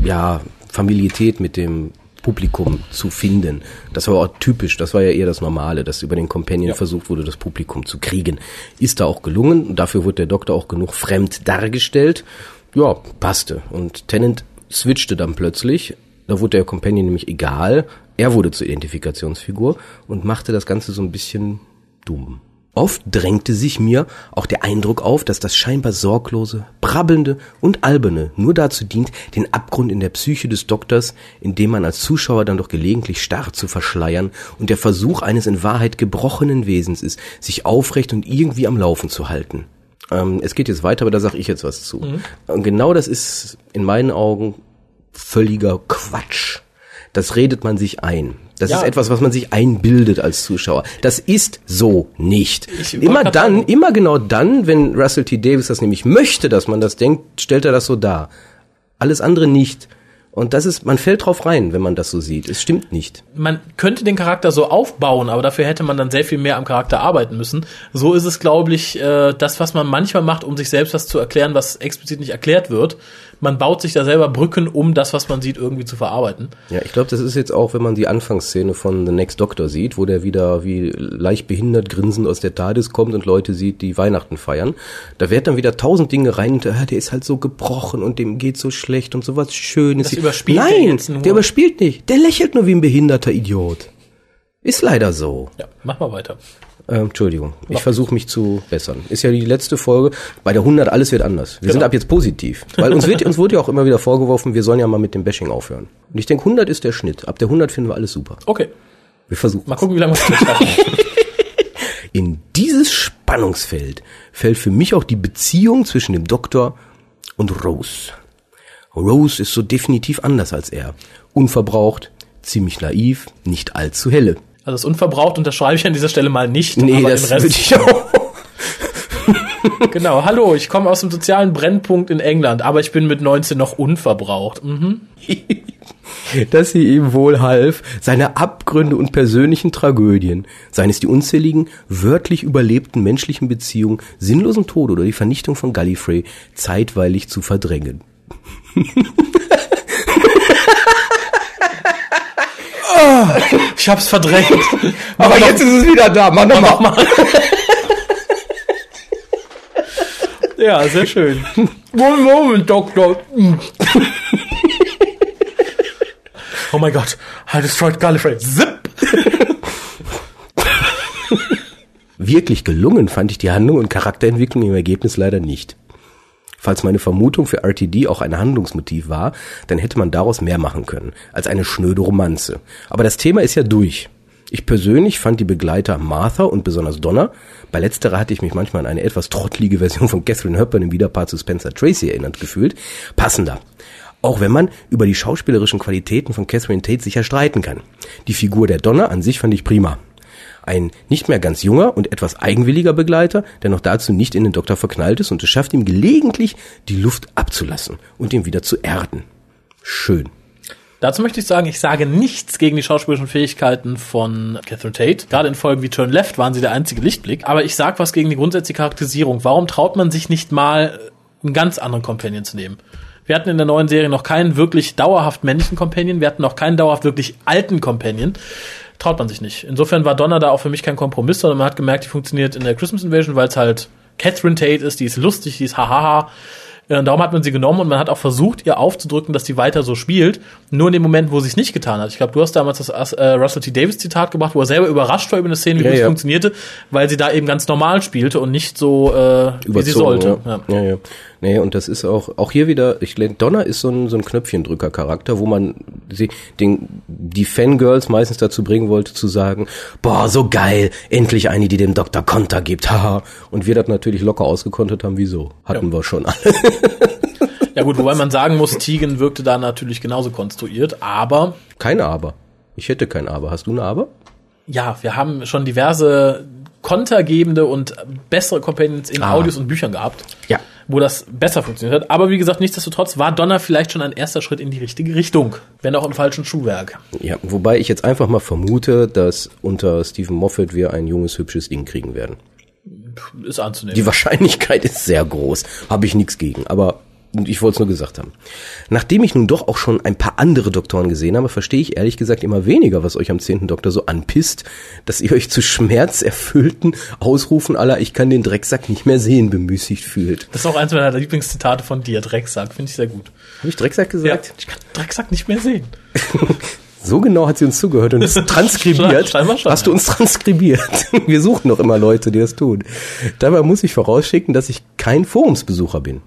D: ja, Familietät mit dem Publikum zu finden. Das war auch typisch, das war ja eher das Normale, dass über den Companion versucht wurde, das Publikum zu kriegen. Ist da auch gelungen und dafür wurde der Doktor auch genug fremd dargestellt. Ja, passte. Und Tennant switchte dann plötzlich, da wurde der Companion nämlich egal, er wurde zur Identifikationsfigur und machte das Ganze so ein bisschen dumm. Oft drängte sich mir auch der Eindruck auf, dass das scheinbar sorglose, brabbelnde und alberne nur dazu dient, den Abgrund in der Psyche des Doktors, in dem man als Zuschauer dann doch gelegentlich starr zu verschleiern und der Versuch eines in Wahrheit gebrochenen Wesens ist, sich aufrecht und irgendwie am Laufen zu halten. Ähm, es geht jetzt weiter, aber da sage ich jetzt was zu. Und genau das ist in meinen Augen völliger Quatsch. Das redet man sich ein. Das
B: Ja.
D: ist etwas, was man sich einbildet als Zuschauer. Das ist so nicht. Immer dann,
B: sagen-
D: immer genau dann, wenn Russell T. Davis das nämlich möchte, dass man das denkt, stellt er das so dar. Alles andere nicht. Und das ist, man fällt drauf rein, wenn man das so sieht. Es stimmt nicht.
B: man könnte den Charakter so aufbauen, aber dafür hätte man dann sehr viel mehr am Charakter arbeiten müssen. So ist es, glaube ich, äh, das, was man manchmal macht, um sich selbst was zu erklären, was explizit nicht erklärt wird. Man baut sich da selber Brücken, um das, was man sieht, irgendwie zu verarbeiten.
D: Ja, ich glaube, das ist jetzt auch, wenn man die Anfangsszene von The Next Doctor sieht, wo der wieder wie leicht behindert grinsend aus der TARDIS kommt und Leute sieht, die Weihnachten feiern. Da wird dann wieder tausend Dinge rein und ah, der ist halt so gebrochen und dem geht so schlecht und sowas Schönes.
B: Das überspielt der
D: Nein,
B: nur.
D: der überspielt nicht. Der lächelt nur wie ein behinderter Idiot. Ist leider so.
B: Ja, mach mal weiter.
D: Ähm, Entschuldigung, ich versuche mich zu bessern. Ist ja die letzte Folge. Bei der 100 alles wird anders. Wir sind
B: Genau.
D: ab jetzt positiv. Weil uns, wird, uns wurde ja auch immer wieder vorgeworfen, wir sollen ja mal mit dem Bashing aufhören. Und ich denke, 100 ist der Schnitt. Ab der 100 finden wir alles super.
B: Okay.
D: Wir versuchen.
B: Mal gucken, wie lange wir es.
D: In dieses Spannungsfeld fällt für mich auch die Beziehung zwischen dem Doktor und Rose. Rose ist so definitiv anders als er. Unverbraucht, ziemlich naiv, nicht allzu helle.
B: Also das unverbraucht unterschreibe ich an dieser Stelle mal nicht.
D: Nee, das würde ich auch.
B: genau, hallo, ich komme aus dem sozialen Brennpunkt in England, aber ich bin mit 19 noch unverbraucht. Mhm.
D: dass sie ihm wohl half, seine Abgründe und persönlichen Tragödien, seien es die unzähligen, wörtlich überlebten menschlichen Beziehungen, sinnlosen Tod oder die Vernichtung von Gallifrey, zeitweilig zu verdrängen.
B: Ich hab's verdrängt.
D: Aber jetzt ist es wieder da. Mach noch mal.
B: Ja, sehr schön. One moment, Doktor. oh mein Gott, I destroyed Gallifrey. Zip!
D: Wirklich gelungen fand ich die Handlung und Charakterentwicklung im Ergebnis leider nicht. Falls meine Vermutung für RTD auch ein Handlungsmotiv war, dann hätte man daraus mehr machen können, als eine schnöde Romanze. Aber das Thema ist ja durch. Ich persönlich fand die Begleiter Martha und besonders Donna, bei letzterer hatte ich mich manchmal an eine etwas trottlige Version von Catherine Hepburn im Widerpaar zu Spencer Tracy erinnert gefühlt, passender. Auch wenn man über die schauspielerischen Qualitäten von Catherine Tate sicher streiten kann. Die Figur der Donna an sich fand ich prima. Ein nicht mehr ganz junger und etwas eigenwilliger Begleiter, der noch dazu nicht in den Doktor verknallt ist und es schafft ihm gelegentlich, die Luft abzulassen und ihn wieder zu erden. Schön.
B: Dazu möchte ich sagen, ich sage nichts gegen die schauspielerischen Fähigkeiten von Catherine Tate. Gerade in Folgen wie Turn Left waren sie der einzige Lichtblick. Aber ich sag was gegen die grundsätzliche Charakterisierung. Warum traut man sich nicht mal, einen ganz anderen Companion zu nehmen? Wir hatten in der neuen Serie noch keinen wirklich dauerhaft männlichen Companion. Wir hatten noch keinen dauerhaft wirklich alten Companion. Traut man sich nicht. Insofern war Donna da auch für mich kein Kompromiss, sondern man hat gemerkt, die funktioniert in der Christmas Invasion, weil es halt Catherine Tate ist, die ist lustig, die ist hahaha. Äh, Darum hat man sie genommen und man hat auch versucht, ihr aufzudrücken, dass sie weiter so spielt. Nur in dem Moment, wo sie es nicht getan hat. Ich glaube, du hast damals das äh, Russell T. Davis Zitat gebracht, wo er selber überrascht war über eine Szene, wie
D: Ja,
B: gut es
D: ja.
B: funktionierte, weil sie da eben ganz normal spielte und nicht so, äh, wie sie sollte.
D: Ja. Ja. Ja, Nee, und das ist auch, auch hier wieder, ich Donner ist so ein, so ein Knöpfchendrücker-Charakter, wo man sie, den, die Fangirls meistens dazu bringen wollte, zu sagen, boah, so geil, endlich eine, die dem Dr. Konter gibt, haha. Und wir das natürlich locker ausgekontert haben, wieso? Hatten wir schon alle.
B: Ja gut, wobei man sagen muss, Tegan wirkte da natürlich genauso konstruiert, aber
D: Kein Aber. Ich hätte kein Aber. Hast du ein Aber?
B: ja, wir haben schon diverse kontergebende und bessere Companions in
D: Ah.
B: Audios und Büchern gehabt,
D: Ja.
B: wo das besser funktioniert hat. Aber wie gesagt, nichtsdestotrotz war Donner vielleicht schon ein erster Schritt in die richtige Richtung, wenn auch im falschen Schuhwerk.
D: Ja, wobei ich jetzt einfach mal vermute, dass unter Stephen Moffat wir ein junges, hübsches Ding kriegen werden.
B: Ist anzunehmen.
D: Die Wahrscheinlichkeit ist sehr groß. Habe ich nichts gegen. Aber ich wollte es nur gesagt haben. Nachdem ich nun doch auch schon ein paar andere Doktoren gesehen habe, verstehe ich ehrlich gesagt immer weniger, was euch am zehnten Doktor so anpisst, dass ihr euch zu schmerzerfüllten Ausrufen aller Ich kann den Drecksack nicht mehr sehen bemüßigt fühlt.
B: Das ist auch eins meiner Lieblingszitate von dir, Drecksack, finde ich sehr gut.
D: Habe ich Drecksack gesagt?
B: Ja, ich kann Drecksack nicht mehr sehen.
D: So genau hat sie uns zugehört und es transkribiert.
B: Schon,
D: Hast du uns transkribiert? Wir suchen noch immer Leute, die das tun. Dabei muss ich vorausschicken, dass ich kein Forumsbesucher bin.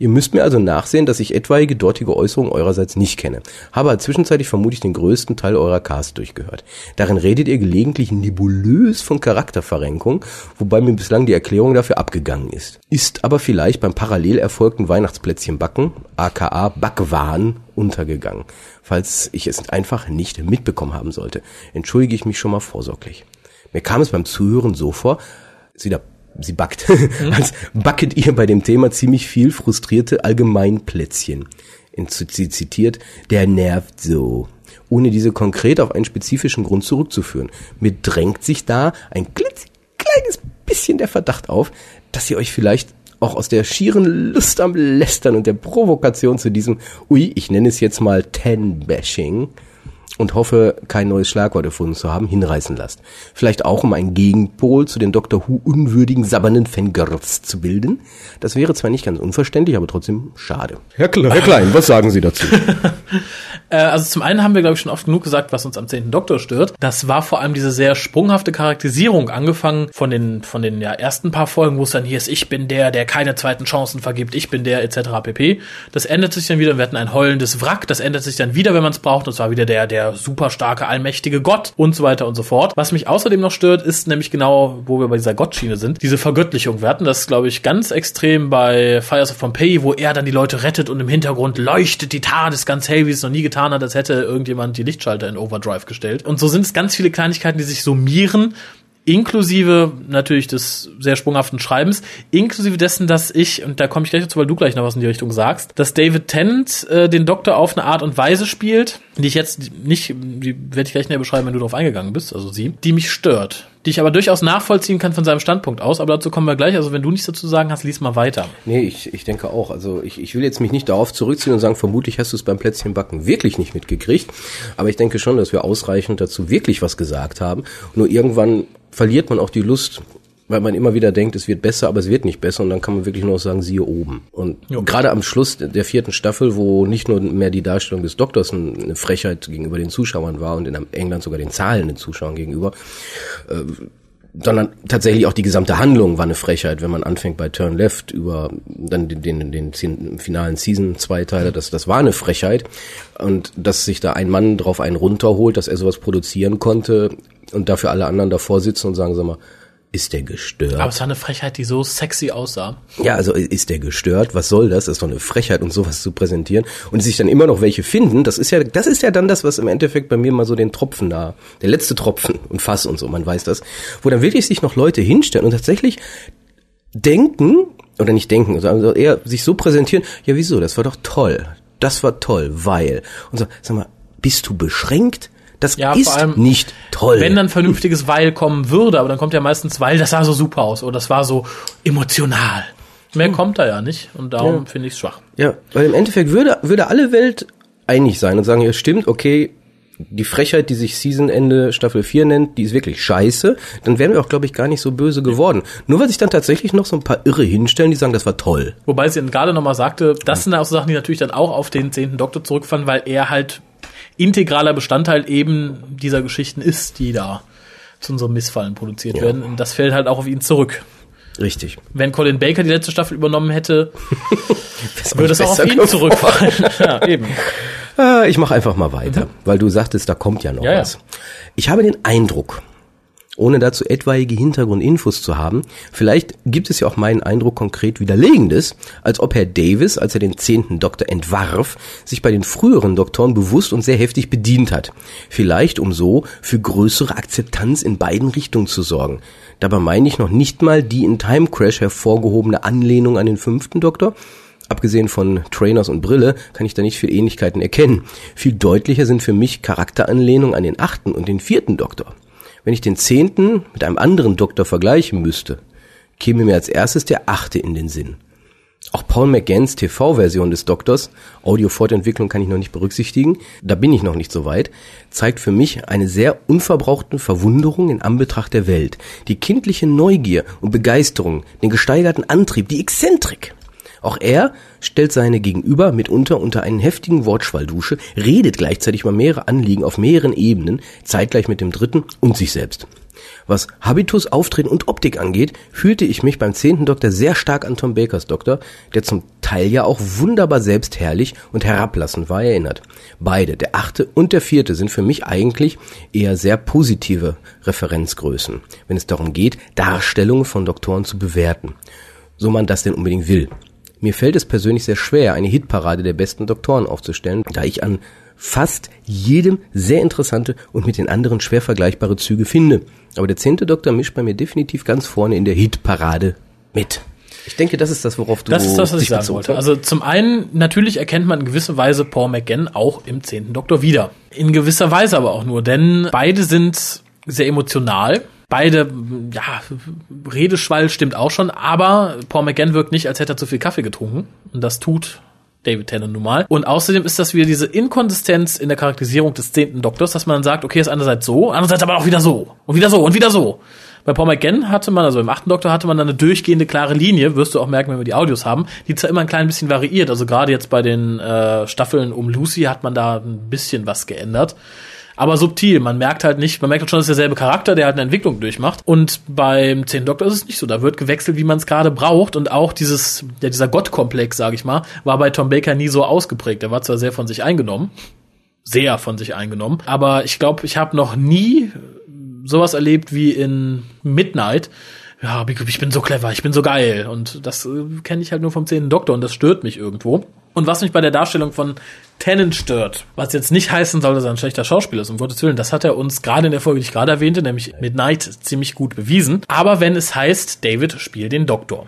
D: Ihr müsst mir also nachsehen, dass ich etwaige dortige Äußerungen eurerseits nicht kenne. Habe aber zwischenzeitlich vermutlich den größten Teil eurer Cast durchgehört. Darin redet ihr gelegentlich nebulös von Charakterverrenkung, wobei mir bislang die Erklärung dafür abgegangen ist. Ist aber vielleicht beim parallel erfolgten Weihnachtsplätzchen backen, aka Backwahn, untergegangen. Falls ich es einfach nicht mitbekommen haben sollte, entschuldige ich mich schon mal vorsorglich. Mir kam es beim Zuhören so vor, sie da sie backt, als backet ihr bei dem Thema ziemlich viel frustrierte Allgemeinplätzchen. In- Sie zitiert, der nervt so. Ohne diese konkret auf einen spezifischen Grund zurückzuführen. Mir drängt sich da ein kleines bisschen der Verdacht auf, dass ihr euch vielleicht auch aus der schieren Lust am Lästern und der Provokation zu diesem, ui, ich nenne es jetzt mal Ten-Bashing, und hoffe, kein neues Schlagwort erfunden zu haben, hinreißen lasst. Vielleicht auch, um einen Gegenpol zu den Doctor Who unwürdigen, sabbernden Fangirls zu bilden. Das wäre zwar nicht ganz unverständlich, aber trotzdem schade. Herr, Kle Herr Klein, was sagen Sie dazu?
B: Äh, also zum einen haben wir, glaube ich, schon oft genug gesagt, was uns am 10. Doktor stört. Das war vor allem diese sehr sprunghafte Charakterisierung, angefangen von den, von den ja, ersten paar Folgen, wo es dann hier ist, ich bin der, der keine zweiten Chancen vergibt, ich bin der, etc. pp. Das ändert sich dann wieder, wir hatten ein heulendes Wrack, das ändert sich dann wieder, wenn man es braucht, und zwar wieder der, der super starke, allmächtige Gott und so weiter und so fort. Was mich außerdem noch stört, ist nämlich genau, wo wir bei dieser Gottschiene sind, diese Vergöttlichung. Wir hatten das, glaube ich, ganz extrem bei Fires of Pompeii, wo er dann die Leute rettet und im Hintergrund leuchtet die TARDIS ganz hell, wie es noch nie getan hat, als hätte irgendjemand die Lichtschalter in Overdrive gestellt. Und so sind es ganz viele Kleinigkeiten, die sich summieren, inklusive natürlich des sehr sprunghaften Schreibens, inklusive dessen, dass ich, und da komme ich gleich dazu, weil du gleich noch was in die Richtung sagst, dass David Tennant äh, den Doktor auf eine Art und Weise spielt, die ich jetzt nicht, die werde ich gleich näher beschreiben, wenn du darauf eingegangen bist, also sie, die mich stört. Die ich aber durchaus nachvollziehen kann von seinem Standpunkt aus, aber dazu kommen wir gleich. Also wenn du nichts dazu zu sagen hast, lies mal weiter.
D: Nee, ich, ich denke auch. Also ich, ich will jetzt mich nicht darauf zurückziehen und sagen, vermutlich hast du es beim Plätzchenbacken wirklich nicht mitgekriegt. Aber ich denke schon, dass wir ausreichend dazu wirklich was gesagt haben. Nur irgendwann verliert man auch die Lust, weil man immer wieder denkt, es wird besser, aber es wird nicht besser und dann kann man wirklich nur noch sagen, siehe oben. Und gerade am Schluss der vierten Staffel, wo nicht nur mehr die Darstellung des Doktors eine Frechheit gegenüber den Zuschauern war und in England sogar den zahlenden Zuschauern gegenüber, äh, sondern tatsächlich auch die gesamte Handlung war eine Frechheit, wenn man anfängt bei Turn Left über dann den, den, den zehn- finalen Season-Zweiteiler, das, das war eine Frechheit. Und dass sich da ein Mann drauf einen runterholt, dass er sowas produzieren konnte und dafür alle anderen davor sitzen und sagen, sag mal, ist der gestört?
B: Aber es war eine Frechheit, die so sexy aussah.
D: Ja, also ist der gestört? Was soll das? Das ist doch eine Frechheit, um sowas zu präsentieren. Und sich dann immer noch welche finden, das ist ja, das ist ja dann das, was im Endeffekt bei mir mal so den Tropfen da, der letzte Tropfen und Fass und so, man weiß das, wo dann wirklich sich noch Leute hinstellen und tatsächlich denken, oder nicht denken, sondern eher sich so präsentieren, ja wieso, das war doch toll. Das war toll, weil. Und so, sag mal, bist du beschränkt? Das
B: Ja,
D: ist
B: vor allem,
D: nicht toll.
B: Wenn dann vernünftiges Weil kommen würde, aber dann kommt ja meistens Weil, das sah so super aus oder das war so emotional. Mehr kommt da ja nicht und darum
D: Ja.
B: finde ich es schwach.
D: Ja, weil im Endeffekt würde, würde alle Welt einig sein und sagen, ja stimmt, okay, die Frechheit, die sich Season Ende Staffel 4 nennt, die ist wirklich scheiße, dann wären wir auch, glaube ich, gar nicht so böse geworden. Nur weil sich dann tatsächlich noch so ein paar Irre hinstellen, die sagen, das war toll.
B: Wobei sie dann gerade nochmal sagte, das sind auch so Sachen, die natürlich dann auch auf den zehnten Doktor zurückfallen, weil er halt integraler Bestandteil eben dieser Geschichten ist, die da zu unserem Missfallen produziert
D: Ja.
B: werden. Und das fällt halt auch auf ihn zurück.
D: Richtig.
B: Wenn Colin Baker die letzte Staffel übernommen hätte, würde es auch auf ihn zurückfallen. ja, eben.
D: Äh, ich mache einfach mal weiter, weil du sagtest, da kommt ja noch
B: Ja, ja.
D: was. Ich habe den Eindruck, ohne dazu etwaige Hintergrundinfos zu haben, vielleicht gibt es ja auch meinen Eindruck konkret widerlegendes, als ob Herr Davis, als er den zehnten Doktor entwarf, sich bei den früheren Doktoren bewusst und sehr heftig bedient hat. Vielleicht um so für größere Akzeptanz in beiden Richtungen zu sorgen. Dabei meine ich noch nicht mal die in Time Crash hervorgehobene Anlehnung an den fünften Doktor, Abgesehen von Trainers und Brille kann ich da nicht viel Ähnlichkeiten erkennen. Viel deutlicher sind für mich Charakteranlehnungen an den achten und den vierten Doktor. Wenn ich den zehnten mit einem anderen Doktor vergleichen müsste, käme mir als erstes der achte in den Sinn. Auch Paul McGanns TV-Version des Doktors, Audio-Fortentwicklung kann ich noch nicht berücksichtigen, da bin ich noch nicht so weit, zeigt für mich eine sehr unverbrauchte Verwunderung in Anbetracht der Welt, die kindliche Neugier und Begeisterung, den gesteigerten Antrieb, die Exzentrik. Auch er stellt seine Gegenüber mitunter unter einen heftigen Wortschwalldusche, redet gleichzeitig über mehrere Anliegen auf mehreren Ebenen, zeitgleich mit dem dritten und sich selbst. Was Habitus, Auftreten und Optik angeht, fühlte ich mich beim zehnten Doktor sehr stark an Tom Bakers Doktor, der zum Teil ja auch wunderbar selbstherrlich und herablassend war, erinnert. Beide, der achte und der vierte, sind für mich eigentlich eher sehr positive Referenzgrößen, wenn es darum geht, Darstellungen von Doktoren zu bewerten. So man das denn unbedingt will. Mir fällt es persönlich sehr schwer, eine Hitparade der besten Doktoren aufzustellen, da ich an fast jedem sehr interessante und mit den anderen schwer vergleichbare Züge finde. Aber der zehnte Doktor mischt bei mir definitiv ganz vorne in der Hitparade mit. Ich denke, das ist das, worauf du
B: Das ist das, was ich sagen wollte.
D: hast.
B: Also zum einen, natürlich erkennt man in gewisser Weise Paul McGann auch im zehnten Doktor wieder. In gewisser Weise aber auch nur, denn beide sind sehr emotional. Beide, ja, Redeschwall stimmt auch schon, aber Paul McGann wirkt nicht, als hätte er zu viel Kaffee getrunken. Und das tut David Tennant nun mal. Und außerdem ist das wieder diese Inkonsistenz in der Charakterisierung des zehnten Doktors, dass man dann sagt, okay, ist einerseits so, andererseits aber auch wieder so. Und wieder so und wieder so. Bei Paul McGann hatte man, also im achten Doktor hatte man dann eine durchgehende klare Linie, wirst du auch merken, wenn wir die Audios haben, die zwar immer ein klein bisschen variiert. Also gerade jetzt bei den äh, Staffeln um Lucy hat man da ein bisschen was geändert. Aber subtil, man merkt halt nicht, man merkt halt schon, das ist derselbe Charakter, der halt eine Entwicklung durchmacht. Und beim 10. Doktor ist es nicht so. Da wird gewechselt, wie man es gerade braucht. Und auch dieses, ja, dieser Gottkomplex, sage ich mal, war bei Tom Baker nie so ausgeprägt. Er war zwar sehr von sich eingenommen, sehr von sich eingenommen, aber ich glaube, ich habe noch nie sowas erlebt wie in Midnight. Ja, ich bin so clever, ich bin so geil. Und das äh, kenne ich halt nur vom 10. Doktor und das stört mich irgendwo. Und was mich bei der Darstellung von Tennant stört, was jetzt nicht heißen soll, dass er ein schlechter Schauspieler ist, um Gottes Willen, das hat er uns gerade in der Folge, die ich gerade erwähnte, nämlich Midnight, ziemlich gut bewiesen. Aber wenn es heißt, David spielt den Doktor,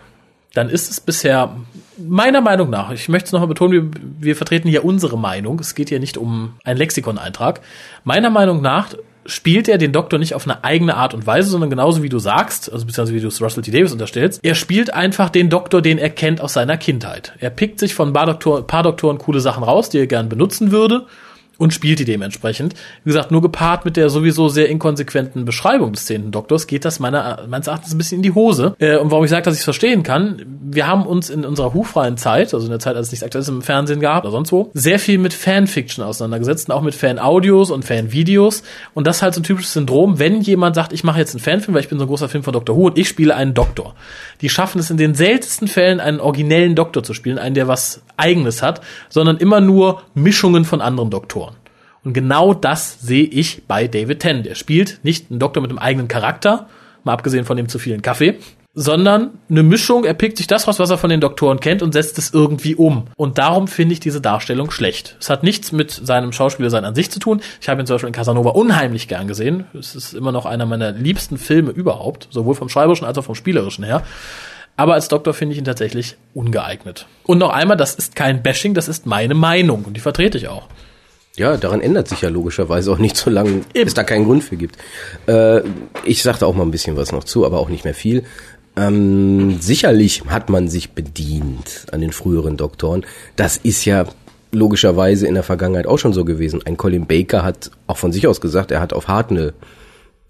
B: dann ist es bisher meiner Meinung nach, ich möchte es nochmal betonen, wir, wir vertreten hier unsere Meinung, es geht hier nicht um einen Lexikon-Eintrag. Meiner Meinung nach spielt er den Doktor nicht auf eine eigene Art und Weise, sondern genauso wie du sagst, also beziehungsweise wie du es Russell T. Davis unterstellst, er spielt einfach den Doktor, den er kennt aus seiner Kindheit. Er pickt sich von ein paar, Doktor, paar Doktoren coole Sachen raus, die er gern benutzen würde und spielt die dementsprechend. Wie gesagt, nur gepaart mit der sowieso sehr inkonsequenten Beschreibung des zehnten Doktors geht das meiner, meines Erachtens ein bisschen in die Hose. Äh, und warum ich sage, dass ich es verstehen kann, wir haben uns in unserer hochfreien Zeit, also in der Zeit, als es nichts Aktuelles im Fernsehen gab oder sonst wo, sehr viel mit Fanfiction auseinandergesetzt und auch mit Fan-Audios und Fan-Videos. Und das ist halt so ein typisches Syndrom, wenn jemand sagt, ich mache jetzt einen Fanfilm, weil ich bin so ein großer Film von Dr. Who und ich spiele einen Doktor. Die schaffen es in den seltensten Fällen, einen originellen Doktor zu spielen, einen, der was Eigenes hat, sondern immer nur Mischungen von anderen Doktoren. Und genau das sehe ich bei David Tennant. Er spielt nicht einen Doktor mit einem eigenen Charakter, mal abgesehen von dem zu vielen Kaffee, sondern eine Mischung, er pickt sich das raus, was er von den Doktoren kennt und setzt es irgendwie um. Und darum finde ich diese Darstellung schlecht. Es hat nichts mit seinem Schauspielersein an sich zu tun. Ich habe ihn zum Beispiel in Casanova unheimlich gern gesehen. Es ist immer noch einer meiner liebsten Filme überhaupt, sowohl vom schreiberischen als auch vom spielerischen her. Aber als Doktor finde ich ihn tatsächlich ungeeignet. Und noch einmal, das ist kein Bashing, das ist meine Meinung und die vertrete ich auch.
D: Ja, daran ändert sich ja logischerweise auch nicht, solange es da keinen Grund für gibt. Äh, ich sagte auch mal ein bisschen was noch zu, aber auch nicht mehr viel. Ähm, sicherlich hat man sich bedient an den früheren Doktoren. Das ist ja logischerweise in der Vergangenheit auch schon so gewesen. Ein Colin Baker hat auch von sich aus gesagt, er hat auf Hartnell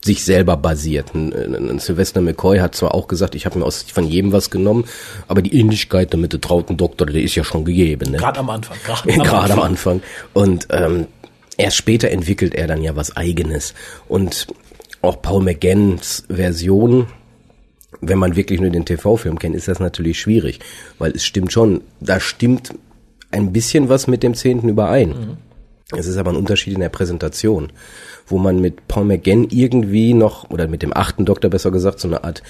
D: sich selber basiert. Ein, ein ein Sylvester McCoy hat zwar auch gesagt, ich habe mir aus von jedem was genommen, aber die Ähnlichkeit mit der trauten Doktor, die ist ja schon gegeben. Ne?
B: Gerade am Anfang.
D: Gerade am Anfang. Und ähm, erst später entwickelt er dann ja was eigenes. Und auch Paul McGanns Version, wenn man wirklich nur den TV-Film kennt, ist das natürlich schwierig. Weil es stimmt schon, da stimmt ein bisschen was mit dem Zehnten überein. Es ist aber ein Unterschied in der Präsentation, wo man mit Paul McGann irgendwie noch, oder mit dem achten Doktor besser gesagt, so eine Art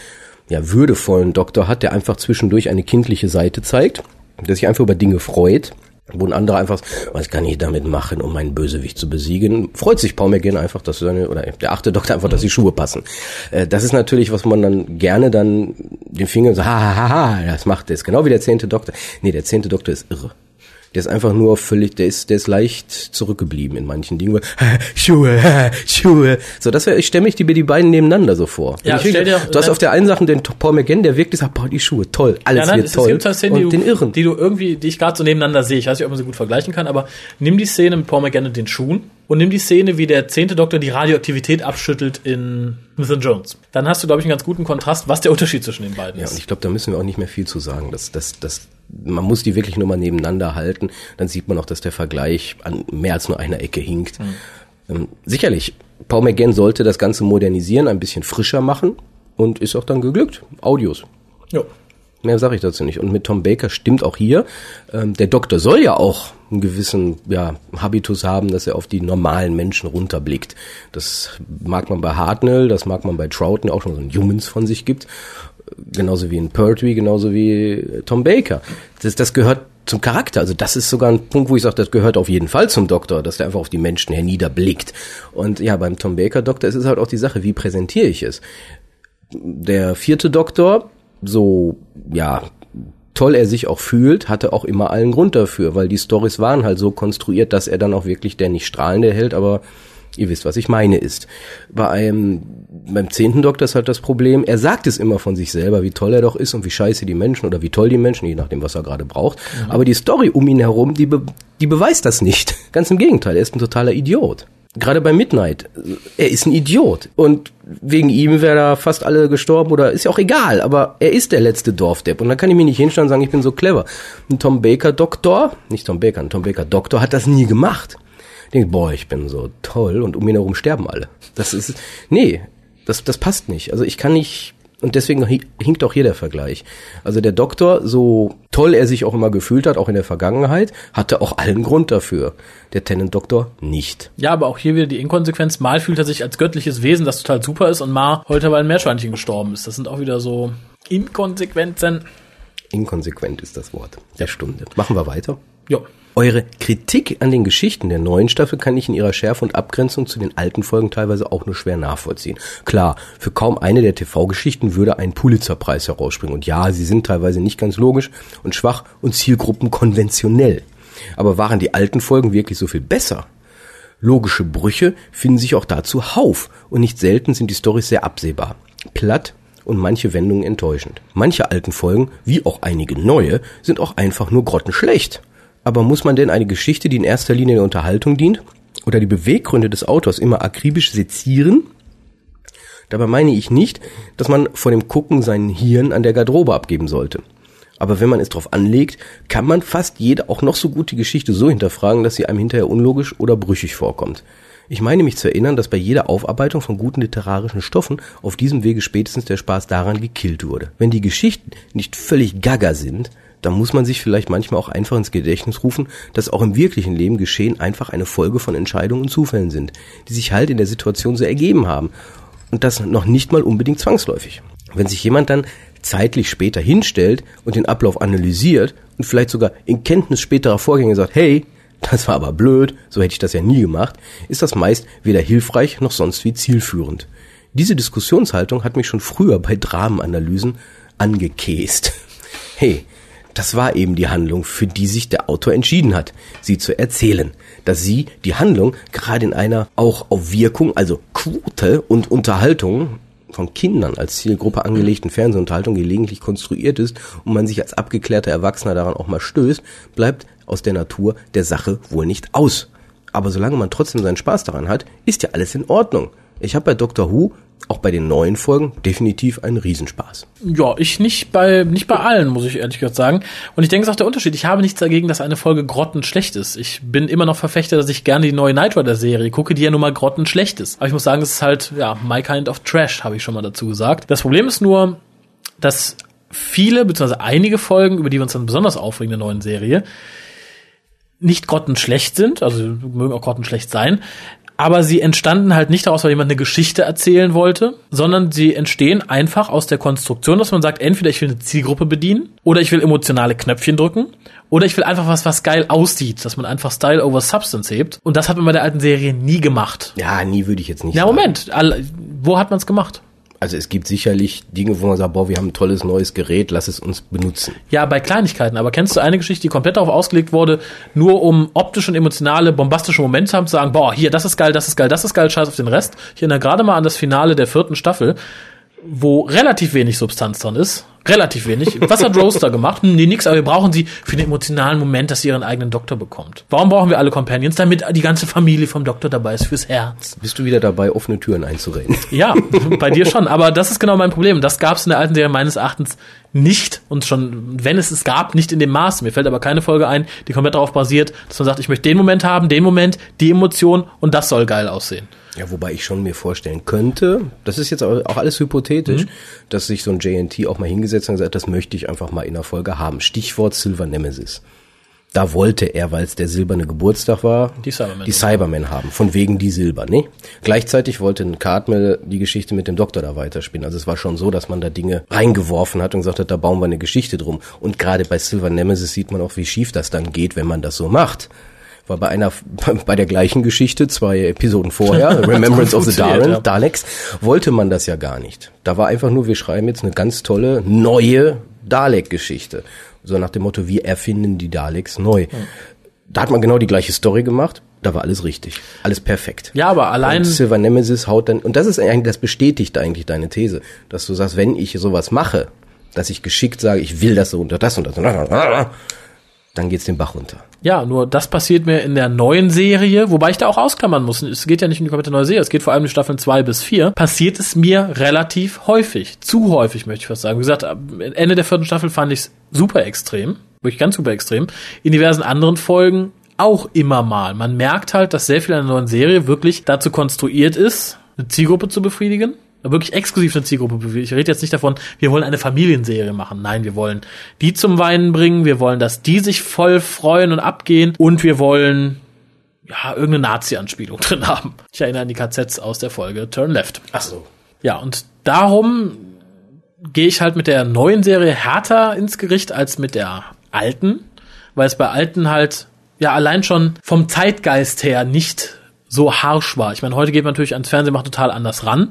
D: ja, würdevollen Doktor hat, der einfach zwischendurch eine kindliche Seite zeigt, der sich einfach über Dinge freut, wo ein anderer einfach, was kann ich damit machen, um meinen Bösewicht zu besiegen? Freut sich Paul McGann einfach, dass seine, oder der achte Doktor einfach, dass die Schuhe passen. Äh, Das ist natürlich, was man dann gerne dann den Finger so, ha, ha, ha, ha, das macht das. Genau wie der zehnte Doktor. Nee, der zehnte Doktor ist irre. Der ist einfach nur völlig, der ist, der ist leicht zurückgeblieben in manchen Dingen. Schuhe, Schuhe. So, das wäre, ich stelle mich die, die beiden nebeneinander so vor.
B: Ja,
D: ich
B: stell dir-
D: du hast auf der einen Sache den Paul McGann, der wirklich sagt, boah, die Schuhe, toll, alles
B: ja, nein,
D: wird toll.
B: gibt Szenen, die,
D: und
B: du,
D: den Irren.
B: die du irgendwie, die ich gerade so nebeneinander sehe. Ich weiß nicht, ob man sie gut vergleichen kann, aber nimm die Szene mit Paul McGann und den Schuhen und nimm die Szene, wie der zehnte Doktor die Radioaktivität abschüttelt in Smith Jones. Dann hast du, glaube ich, einen ganz guten Kontrast, was der Unterschied zwischen den beiden
D: Ja,
B: ist.
D: und ich glaube, da müssen wir auch nicht mehr viel zu sagen. Das, das, das, man muss die wirklich nur mal nebeneinander halten. Dann sieht man auch, dass der Vergleich an mehr als nur einer Ecke hinkt. Ähm, sicherlich, Paul McGann sollte das Ganze modernisieren, ein bisschen frischer machen und ist auch dann geglückt. Audios.
B: Ja.
D: Mehr sage ich dazu nicht. Und mit Tom Baker stimmt auch hier. Ähm, der Doktor soll ja auch einen gewissen ja, Habitus haben, dass er auf die normalen Menschen runterblickt. Das mag man bei Hartnell, das mag man bei Troughton, auch schon so ein Humans von sich gibt. Genauso wie in Pertwee, genauso wie äh, Tom Baker. Das, das gehört zum Charakter. Also das ist sogar ein Punkt, wo ich sage, das gehört auf jeden Fall zum Doktor, dass der einfach auf die Menschen herniederblickt. Und ja, beim Tom Baker Doktor ist es halt auch die Sache, wie präsentiere ich es? Der vierte Doktor, so, ja, toll er sich auch fühlt, hatte auch immer allen Grund dafür, weil die Stories waren halt so konstruiert, dass er dann auch wirklich der nicht strahlende Held, aber ihr wisst, was ich meine ist. Bei einem, beim zehnten Doktor ist halt das Problem, er sagt es immer von sich selber, wie toll er doch ist und wie scheiße die Menschen oder wie toll die Menschen, je nachdem, was er gerade braucht. Aber die Story um ihn herum, die, be die beweist das nicht. Ganz im Gegenteil, er ist ein totaler Idiot. Gerade bei Midnight, er ist ein Idiot. Und wegen ihm wäre da fast alle gestorben oder ist ja auch egal, aber er ist der letzte Dorfdepp. Und dann kann ich mich nicht hinstellen und sagen, ich bin so clever. Ein Tom Baker Doktor, nicht Tom Baker, ein Tom Baker Doktor hat das nie gemacht. Ich denke, boah, ich bin so toll und um ihn herum sterben alle. Das ist, nee, das, das passt nicht. Also ich kann nicht, und deswegen hi- hinkt auch hier der Vergleich. Also der Doktor, so toll er sich auch immer gefühlt hat, auch in der Vergangenheit, hatte auch allen Grund dafür. Der Tennant-Doktor nicht.
B: Ja, aber auch hier wieder die Inkonsequenz. Mal fühlt er sich als göttliches Wesen, das total super ist, und mal heute, weil ein Meerschweinchen gestorben ist. Das sind auch wieder so Inkonsequenzen.
D: Inkonsequent ist das Wort der Stunde. Machen wir weiter.
B: Ja.
D: Eure Kritik an den Geschichten der neuen Staffel kann ich in ihrer Schärfe und Abgrenzung zu den alten Folgen teilweise auch nur schwer nachvollziehen. Klar, für kaum eine der TV-Geschichten würde ein Pulitzerpreis herausspringen. Und ja, sie sind teilweise nicht ganz logisch und schwach und Zielgruppen konventionell. Aber waren die alten Folgen wirklich so viel besser? Logische Brüche finden sich auch da zuhauf und nicht selten sind die Storys sehr absehbar. Platt und manche Wendungen enttäuschend. Manche alten Folgen, wie auch einige neue, sind auch einfach nur grottenschlecht. Aber muss man denn eine Geschichte, die in erster Linie der Unterhaltung dient, oder die Beweggründe des Autors immer akribisch sezieren? Dabei meine ich nicht, dass man vor dem Gucken seinen Hirn an der Garderobe abgeben sollte. Aber wenn man es drauf anlegt, kann man fast jede auch noch so gute Geschichte so hinterfragen, dass sie einem hinterher unlogisch oder brüchig vorkommt. Ich meine mich zu erinnern, dass bei jeder Aufarbeitung von guten literarischen Stoffen auf diesem Wege spätestens der Spaß daran gekillt wurde. Wenn die Geschichten nicht völlig gaga sind, dann muss man sich vielleicht manchmal auch einfach ins Gedächtnis rufen, dass auch im wirklichen Leben geschehen einfach eine Folge von Entscheidungen und Zufällen sind, die sich halt in der Situation so ergeben haben. Und das noch nicht mal unbedingt zwangsläufig. Wenn sich jemand dann zeitlich später hinstellt und den Ablauf analysiert und vielleicht sogar in Kenntnis späterer Vorgänge sagt, hey, das war aber blöd, so hätte ich das ja nie gemacht, ist das meist weder hilfreich noch sonst wie zielführend. Diese Diskussionshaltung hat mich schon früher bei Dramenanalysen angekäst. Hey, das war eben die Handlung, für die sich der Autor entschieden hat, sie zu erzählen. Dass sie die Handlung gerade in einer auch auf Wirkung, also Quote und Unterhaltung von Kindern als Zielgruppe angelegten Fernsehunterhaltung gelegentlich konstruiert ist und man sich als abgeklärter Erwachsener daran auch mal stößt, bleibt aus der Natur der Sache wohl nicht aus. Aber solange man trotzdem seinen Spaß daran hat, ist ja alles in Ordnung. Ich habe bei Doctor Who auch bei den neuen Folgen definitiv einen Riesenspaß.
B: Ja, ich nicht bei, nicht bei allen, muss ich ehrlich gesagt sagen. Und ich denke, es ist auch der Unterschied. Ich habe nichts dagegen, dass eine Folge grottenschlecht ist. Ich bin immer noch Verfechter, dass ich gerne die neue Knight Rider Serie gucke, die ja nun mal grottenschlecht ist. Aber ich muss sagen, es ist halt, ja, my kind of trash, habe ich schon mal dazu gesagt. Das Problem ist nur, dass viele, beziehungsweise einige Folgen, über die wir uns dann besonders aufregen der neuen Serie, nicht grottenschlecht sind, also mögen auch grottenschlecht sein, aber sie entstanden halt nicht daraus, weil jemand eine Geschichte erzählen wollte, sondern sie entstehen einfach aus der Konstruktion, dass man sagt, entweder ich will eine Zielgruppe bedienen oder ich will emotionale Knöpfchen drücken oder ich will einfach was, was geil aussieht, dass man einfach Style over Substance hebt. Und das hat man bei der alten Serie nie gemacht.
D: Ja, nie würde ich jetzt nicht
B: Ja,
D: sagen.
B: Moment, wo hat man es gemacht?
D: Also es gibt sicherlich Dinge, wo man sagt, boah, wir haben ein tolles neues Gerät, lass es uns benutzen.
B: Ja, bei Kleinigkeiten. Aber kennst du eine Geschichte, die komplett darauf ausgelegt wurde, nur um optische und emotionale, bombastische Momente haben, zu sagen, boah, hier, das ist geil, das ist geil, das ist geil, scheiß auf den Rest. Ich erinnere gerade mal an das Finale der vierten Staffel, wo relativ wenig Substanz dran ist. Relativ wenig. Was hat Rose da gemacht? Hm, nee, nix, aber wir brauchen sie für den emotionalen Moment, dass sie ihren eigenen Doktor bekommt. Warum brauchen wir alle Companions? Damit die ganze Familie vom Doktor dabei ist, fürs Herz.
D: Bist du wieder dabei, offene Türen einzurennen?
B: Ja, bei dir schon. Aber das ist genau mein Problem. Das gab es in der alten Serie meines Erachtens nicht. Und schon, wenn es es gab, nicht in dem Maß. Mir fällt aber keine Folge ein, die komplett darauf basiert, dass man sagt, ich möchte den Moment haben, den Moment, die Emotion und das soll geil aussehen.
D: Ja, wobei ich schon mir vorstellen könnte, das ist jetzt auch alles hypothetisch,
B: Mhm.
D: dass sich so ein JNT auch mal hingesetzt hat und gesagt, das möchte ich einfach mal in der Folge haben. Stichwort Silver Nemesis. Da wollte er, weil es der silberne Geburtstag war,
B: Die Cybermen.
D: die Cybermen haben. Von wegen die Silber, ne? Gleichzeitig wollte ein Cartmel die Geschichte mit dem Doktor da weiterspielen. Also es war schon so, dass man da Dinge reingeworfen hat und gesagt hat, da bauen wir eine Geschichte drum. Und gerade bei Silver Nemesis sieht man auch, wie schief das dann geht, wenn man das so macht. War bei einer, bei der gleichen Geschichte, zwei Episoden vorher, Remembrance of the Daren,
B: ja.
D: Daleks, wollte man das ja gar nicht. Da war einfach nur, wir schreiben jetzt eine ganz tolle, neue Dalek-Geschichte. So nach dem Motto, wir erfinden die Daleks neu. Da hat man genau die gleiche Story gemacht. Da war alles richtig. Alles perfekt.
B: Ja, aber allein-
D: Und Silver Nemesis haut dann, und das ist eigentlich, das bestätigt eigentlich deine These, dass du sagst, wenn ich sowas mache, dass ich geschickt sage, ich will das so unter das und das, und das, dann geht's den Bach runter.
B: Ja, nur das passiert mir in der neuen Serie, wobei ich da auch ausklammern muss. Es geht ja nicht um die komplette neue Serie, es geht vor allem um die Staffeln 2 bis 4. Passiert es mir relativ häufig. Zu häufig, möchte ich fast sagen. Wie gesagt, Ende der vierten Staffel fand ich es super extrem. Wirklich ganz super extrem. In diversen anderen Folgen auch immer mal. Man merkt halt, dass sehr viel an der neuen Serie wirklich dazu konstruiert ist, eine Zielgruppe zu befriedigen. Wirklich exklusiv eine Zielgruppe. Ich rede jetzt nicht davon, wir wollen eine Familienserie machen. Nein, wir wollen die zum Weinen bringen. Wir wollen, dass die sich voll freuen und abgehen. Und wir wollen ja, irgendeine Nazi-Anspielung drin haben. Ich erinnere an die KZs aus der Folge Turn Left.
D: Ach so.
B: Ja, und darum gehe ich halt mit der neuen Serie härter ins Gericht als mit der alten, weil es bei alten halt ja allein schon vom Zeitgeist her nicht so harsch war. Ich meine, heute geht man natürlich ans Fernsehen macht total anders ran.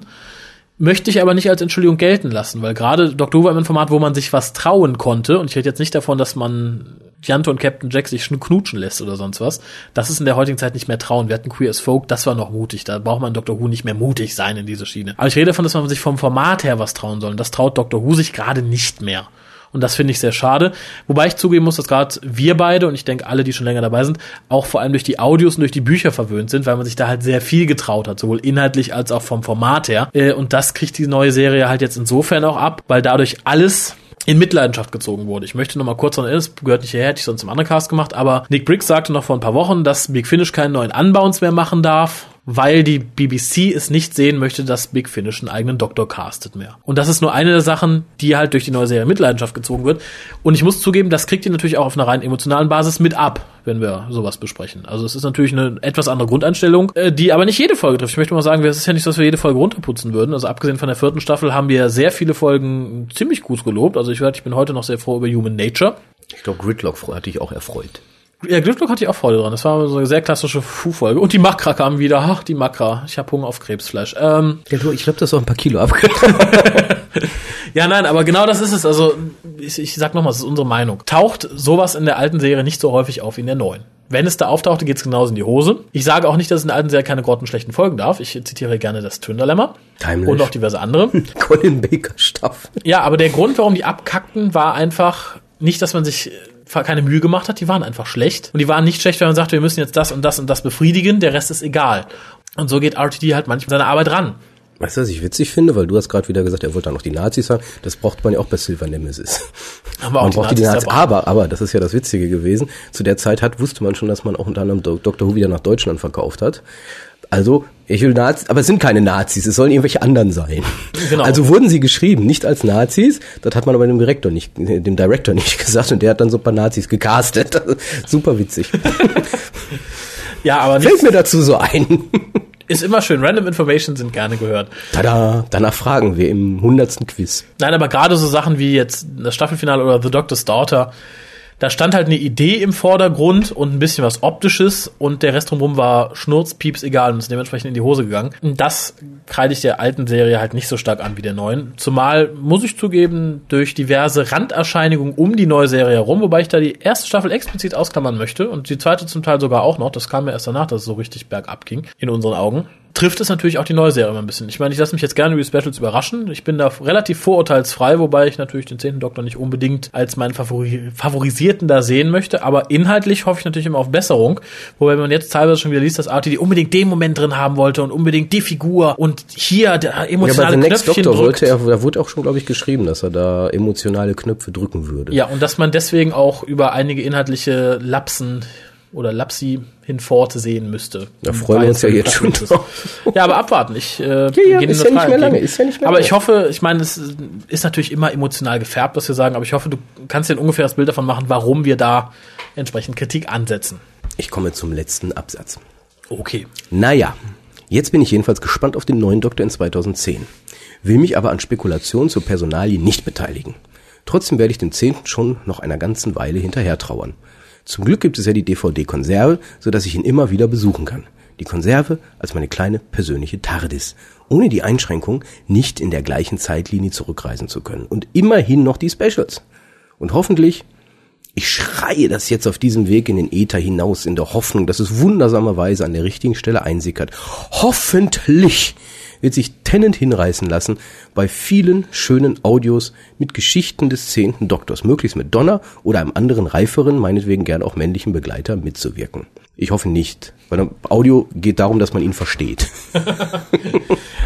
B: Möchte ich aber nicht als Entschuldigung gelten lassen, weil gerade Dr. Who war ein Format, wo man sich was trauen konnte. Und ich rede jetzt nicht davon, dass man Jante und Captain Jack sich knutschen lässt oder sonst was. Das ist in der heutigen Zeit nicht mehr trauen. Wir hatten Queer as Folk, das war noch mutig. Da braucht man Dr. Who nicht mehr mutig sein in diese Schiene. Aber ich rede davon, dass man sich vom Format her was trauen soll. Und das traut Dr. Who sich gerade nicht mehr. Und das finde ich sehr schade. Wobei ich zugeben muss, dass gerade wir beide und ich denke alle, die schon länger dabei sind, auch vor allem durch die Audios und durch die Bücher verwöhnt sind, weil man sich da halt sehr viel getraut hat, sowohl inhaltlich als auch vom Format her. Äh, Und das kriegt die neue Serie halt jetzt insofern auch ab, weil dadurch alles in Mitleidenschaft gezogen wurde. Ich möchte noch mal kurz daran erinnern, gehört nicht hierher, hätte ich sonst im anderen Cast gemacht, aber Nick Briggs sagte noch vor ein paar Wochen, dass Big Finish keinen neuen Unbounds mehr machen darf, weil die BBC es nicht sehen möchte, dass Big Finish einen eigenen Doktor castet mehr. Und das ist nur eine der Sachen, die halt durch die neue Serie Mitleidenschaft gezogen wird. Und ich muss zugeben, das kriegt ihr natürlich auch auf einer rein emotionalen Basis mit ab, wenn wir sowas besprechen. Also es ist natürlich eine etwas andere Grundeinstellung, äh, die aber nicht jede Folge trifft. Ich möchte mal sagen, es ist ja nicht so, dass wir jede Folge runterputzen würden. Also abgesehen von der vierten Staffel haben wir sehr viele Folgen ziemlich gut gelobt. Also ich, ich bin heute noch sehr froh über Human Nature.
D: Ich glaube, Gridlock hatte ich auch erfreut.
B: Ja, Glücklock hatte ich auch Freude dran. Das war so eine sehr klassische Fu-Folge. Und die Makra kamen wieder. Ach, die Makra. Ich habe Hunger auf Krebsfleisch. Ähm,
D: ja, du, ich glaube, das ist auch ein paar Kilo ab.
B: ja, nein, aber genau das ist es. Also, ich, ich sag nochmal, das ist unsere Meinung. Taucht sowas in der alten Serie nicht so häufig auf wie in der neuen. Wenn es da auftauchte, geht es genauso in die Hose. Ich sage auch nicht, dass es in der alten Serie keine grottenschlechten Folgen darf. Ich zitiere gerne das.
D: Timeless.
B: Und auch diverse andere.
D: Colin Baker Staffel.
B: Ja, aber der Grund, warum die abkackten, war einfach nicht, dass man sich keine Mühe gemacht hat, die waren einfach schlecht. Und die waren nicht schlecht, wenn man sagte, wir müssen jetzt das und das und das befriedigen, der Rest ist egal. Und so geht RTD halt manchmal seine Arbeit ran.
D: Weißt du, was ich witzig finde? Weil du hast gerade wieder gesagt, er wollte da noch die Nazis haben. Das braucht man ja auch bei Silver Nemesis.
B: Aber auch
D: man
B: die
D: braucht die
B: Nazis
D: Nazis.
B: dabei.
D: Aber, aber, das ist ja das Witzige gewesen. Zu der Zeit hat, wusste man schon, dass man auch unter anderem Dr. Who wieder nach Deutschland verkauft hat. Also, ich will Nazis, aber es sind keine Nazis, es sollen irgendwelche anderen sein.
B: Genau.
D: Also wurden sie geschrieben, nicht als Nazis. Das hat man aber dem Direktor nicht, dem Director nicht gesagt und der hat dann so ein paar Nazis gecastet. Super witzig.
B: Ja, aber
D: Fällt mir dazu so ein.
B: ist immer schön. Random Information sind gerne gehört.
D: Tada, danach fragen wir im hundertsten Quiz.
B: Nein, aber gerade so Sachen wie jetzt das Staffelfinale oder The Doctor's Daughter, da stand halt eine Idee im Vordergrund und ein bisschen was Optisches und der Rest drumherum war Schnurz, Pieps, egal und ist dementsprechend in die Hose gegangen. Das kreide ich der alten Serie halt nicht so stark an wie der neuen. Zumal, muss ich zugeben, durch diverse Randerscheinigungen um die neue Serie herum, wobei ich da die erste Staffel explizit ausklammern möchte und die zweite zum Teil sogar auch noch. Das kam mir erst danach, dass es so richtig bergab ging, in unseren Augen trifft es natürlich auch die neue Serie immer ein bisschen. Ich meine, ich lasse mich jetzt gerne über die Specials überraschen. Ich bin da relativ vorurteilsfrei, wobei ich natürlich den zehnten Doktor nicht unbedingt als meinen Favori Favorisierten da sehen möchte. Aber inhaltlich hoffe ich natürlich immer auf Besserung. Wobei man jetzt teilweise schon wieder liest, dass RTD unbedingt den Moment drin haben wollte und unbedingt die Figur und hier der
D: Ja, bei
B: emotionale
D: The Next
B: Knöpfchen
D: Doctor
B: drückt.
D: wollte er, da wurde auch schon, glaube ich, geschrieben, dass er da emotionale Knöpfe drücken würde.
B: Ja, und dass man deswegen auch über einige inhaltliche Lapsen oder Lapsi hinfort sehen müsste.
D: Da freuen wir uns ja jetzt schon
B: Ja, aber abwarten. Ich, äh,
D: ja,
B: gehen
D: ist ja nicht mehr lange, ist ja nicht mehr
B: Aber
D: lange.
B: ich hoffe, ich meine, es ist natürlich immer emotional gefärbt, was wir sagen, aber ich hoffe, du kannst dir ein ungefähres Bild davon machen, warum wir da entsprechend Kritik ansetzen.
D: Ich komme zum letzten Absatz.
B: Okay.
D: Naja, jetzt bin ich jedenfalls gespannt auf den neuen Doktor in 2010. Will mich aber an Spekulationen zur Personalie nicht beteiligen. Trotzdem werde ich dem Zehnten schon noch einer ganzen Weile hinterher trauern. Zum Glück gibt es ja die DVD-Konserve, so dass ich ihn immer wieder besuchen kann. Die Konserve als meine kleine persönliche TARDIS. Ohne die Einschränkung, nicht in der gleichen Zeitlinie zurückreisen zu können. Und immerhin noch die Specials. Und hoffentlich ich schreie das jetzt auf diesem Weg in den Äther hinaus in der Hoffnung, dass es wundersamerweise an der richtigen Stelle einsickert. Hoffentlich wird sich Tennant hinreißen lassen, bei vielen schönen Audios mit Geschichten des zehnten Doktors, möglichst mit Donner oder einem anderen reiferen, meinetwegen gern auch männlichen Begleiter mitzuwirken. Ich hoffe nicht, weil Audio geht darum, dass man ihn versteht.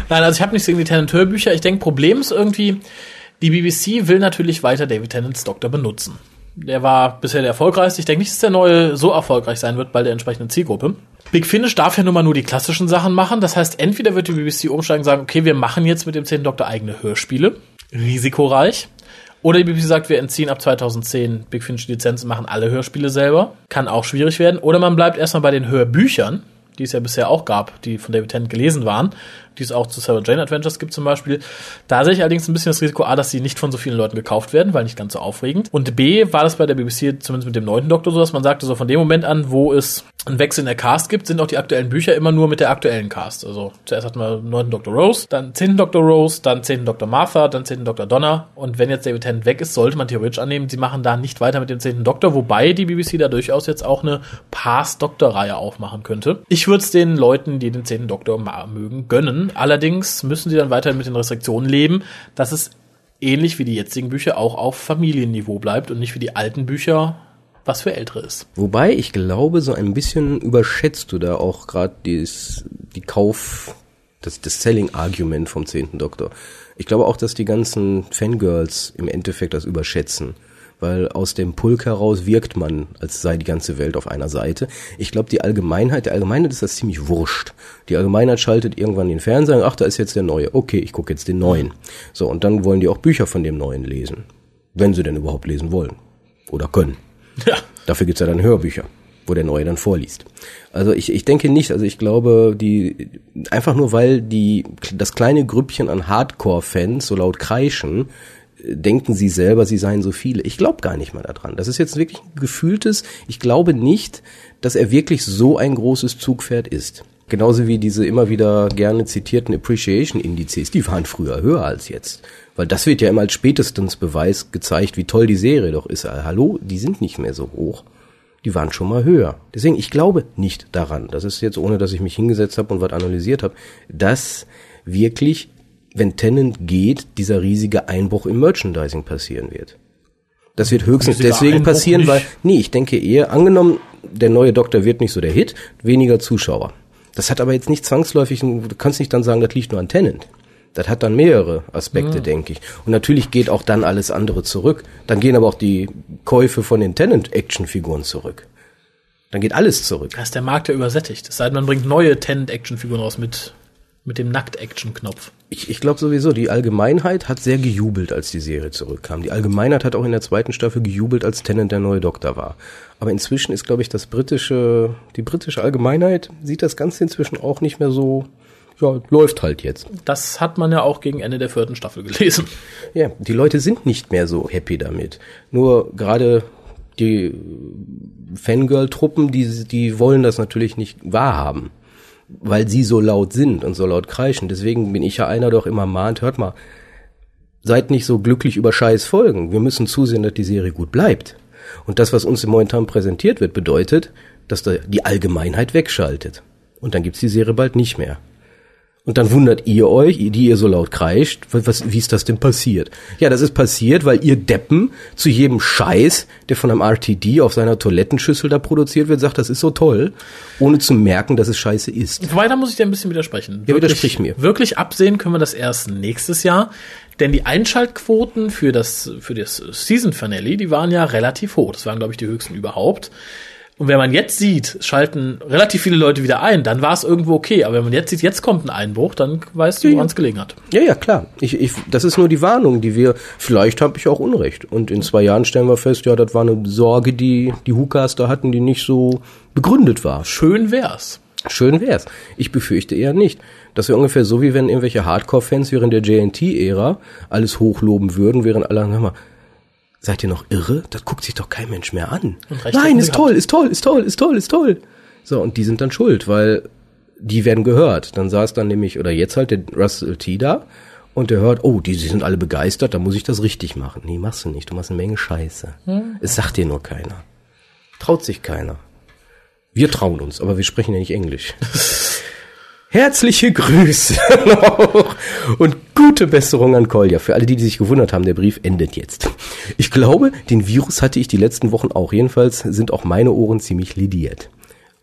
B: Nein, also ich habe nichts gegen die Tennant-Hörbücher. Ich denke, Problem ist irgendwie, die BBC will natürlich weiter David Tennants Doktor benutzen. Der war bisher der erfolgreichste. Ich denke nicht, dass der neue so erfolgreich sein wird bei der entsprechenden Zielgruppe. Big Finish darf ja nun mal nur die klassischen Sachen machen. Das heißt, entweder wird die BBC umsteigen und sagen, okay, wir machen jetzt mit dem 10. Doktor eigene Hörspiele. Risikoreich. Oder die BBC sagt, wir entziehen ab 2010 Big Finish Lizenz und machen alle Hörspiele selber. Kann auch schwierig werden. Oder man bleibt erstmal bei den Hörbüchern, die es ja bisher auch gab, die von David Tennant gelesen waren, die es auch zu Sarah Jane Adventures gibt zum Beispiel. Da sehe ich allerdings ein bisschen das Risiko, A, dass sie nicht von so vielen Leuten gekauft werden, weil nicht ganz so aufregend. Und B, war das bei der BBC zumindest mit dem neunten Doktor so, dass man sagte, so von dem Moment an, wo es einen Wechsel in der Cast gibt, sind auch die aktuellen Bücher immer nur mit der aktuellen Cast. Also zuerst hatten wir neunten Dr. Rose, dann zehnten Dr. Rose, dann zehnten Dr. Martha, dann zehnten Dr. Donner. Und wenn jetzt David Tennant weg ist, sollte man theoretisch annehmen, sie machen da nicht weiter mit dem zehnten Doktor, wobei die BBC da durchaus jetzt auch eine Past-Doktor-Reihe aufmachen könnte. Ich würde es den Leuten, die den zehnten Doktor mögen, gönnen. Allerdings müssen sie dann weiterhin mit den Restriktionen leben, dass es ähnlich wie die jetzigen Bücher auch auf Familienniveau bleibt und nicht wie die alten Bücher was für Ältere ist.
D: Wobei ich glaube, so ein bisschen überschätzt du da auch gerade die Kauf, das, das Selling-Argument vom zehnten Doktor. Ich glaube auch, dass die ganzen Fangirls im Endeffekt das überschätzen. Weil aus dem Pulk heraus wirkt man, als sei die ganze Welt auf einer Seite. Ich glaube, die Allgemeinheit, der Allgemeinheit ist das ziemlich wurscht. Die Allgemeinheit schaltet irgendwann den Fernseher, ach, da ist jetzt der Neue. Okay, ich gucke jetzt den Neuen. So, und dann wollen die auch Bücher von dem Neuen lesen. Wenn sie denn überhaupt lesen wollen. Oder können.
B: Ja.
D: Dafür gibt's ja dann Hörbücher, wo der Neue dann vorliest. Also ich, ich denke nicht, also ich glaube, die einfach nur weil die das kleine Grüppchen an Hardcore-Fans so laut kreischen, denken sie selber, sie seien so viele. Ich glaube gar nicht mal daran. Das ist jetzt wirklich ein gefühltes, ich glaube nicht, dass er wirklich so ein großes Zugpferd ist. Genauso wie diese immer wieder gerne zitierten Appreciation-Indizes, die waren früher höher als jetzt. Weil das wird ja immer als spätestens Beweis gezeigt, wie toll die Serie doch ist. Äh, Hallo, die sind nicht mehr so hoch. die waren schon mal höher. Deswegen, ich glaube nicht daran, das ist jetzt ohne, dass ich mich hingesetzt habe und was analysiert habe, dass wirklich, wenn Tennant geht, dieser riesige Einbruch im Merchandising passieren wird. Das wird höchstens
B: Riesiger
D: deswegen
B: Einbruch
D: passieren,
B: nicht.
D: weil, nee, ich denke eher, angenommen, der neue Doktor wird nicht so der Hit, weniger Zuschauer. Das hat aber jetzt nicht zwangsläufig, du kannst nicht dann sagen, das liegt nur an Tennant. Das hat dann mehrere Aspekte,
B: Mhm.
D: denke ich. Und natürlich geht auch dann alles andere zurück. Dann gehen aber auch die Käufe von den Tennant-Actionfiguren zurück. Dann geht alles zurück.
B: Da ist der Markt ja übersättigt. Es sei denn, man bringt neue Tenant-Action-Figuren raus mit, mit dem Nackt-Action-Knopf.
D: Ich, ich glaube sowieso, die Allgemeinheit hat sehr gejubelt, als die Serie zurückkam. Die Allgemeinheit hat auch in der zweiten Staffel gejubelt, als Tennant der neue Doktor war. Aber inzwischen ist, glaube ich, das britische, die britische Allgemeinheit sieht das Ganze inzwischen auch nicht mehr so, ja, läuft halt jetzt.
B: Das hat man ja auch gegen Ende der vierten Staffel gelesen.
D: Ja, die Leute sind nicht mehr so happy damit. Nur gerade die Fangirl-Truppen, die, die wollen das natürlich nicht wahrhaben, weil sie so laut sind und so laut kreischen. Deswegen bin ich ja einer, der auch immer mahnt, hört mal, seid nicht so glücklich über scheiß Folgen. Wir müssen zusehen, dass die Serie gut bleibt. Und das, was uns momentan präsentiert wird, bedeutet, dass da die Allgemeinheit wegschaltet. Und dann gibt's die Serie bald nicht mehr. Und dann wundert ihr euch, die ihr so laut kreischt, was, wie ist das denn passiert? Ja, das ist passiert, weil ihr Deppen zu jedem Scheiß, der von einem RTD auf seiner Toilettenschüssel da produziert wird, sagt, das ist so toll, ohne zu merken, dass es scheiße ist.
B: Wobei, da muss ich dir ein bisschen widersprechen.
D: Ja, widersprich mir.
B: Wirklich absehen können wir das erst nächstes Jahr. Denn die Einschaltquoten für das, für das Season Finale, die waren ja relativ hoch. Das waren, glaube ich, die höchsten überhaupt. Und wenn man jetzt sieht, schalten relativ viele Leute wieder ein, dann war es irgendwo okay. Aber wenn man jetzt sieht, jetzt kommt ein Einbruch, dann weißt du, woran es gelegen hat.
D: Ja, ja, klar. Ich, ich, das ist nur die Warnung, die wir, vielleicht habe ich auch Unrecht. Und in zwei Jahren stellen wir fest, ja, das war eine Sorge, die die Hukas da hatten, die nicht so begründet war.
B: Schön wär's.
D: Schön wär's. Ich befürchte eher nicht. Das wäre ungefähr so, wie wenn irgendwelche Hardcore-Fans während der JNT-Ära alles hochloben würden, während alle, hör mal, seid ihr noch irre? Das guckt sich doch kein Mensch mehr an.
B: Hätten
D: Nein, ist toll, ist toll, ist toll, ist toll, ist toll. So, und die sind dann schuld, weil die werden gehört. Dann saß dann nämlich, oder jetzt halt der Russell T da und der hört, oh, die, die sind alle begeistert, da muss ich das richtig machen. Nee, machst du nicht, du machst eine Menge Scheiße.
B: Hm.
D: Es sagt dir nur keiner. Traut sich keiner. Wir trauen uns, aber wir sprechen ja nicht Englisch. Herzliche Grüße noch und gute Besserung an Kolja. Für alle, die, die sich gewundert haben, der Brief endet jetzt. Ich glaube, den Virus hatte ich die letzten Wochen auch. Jedenfalls sind auch meine Ohren ziemlich lidiert.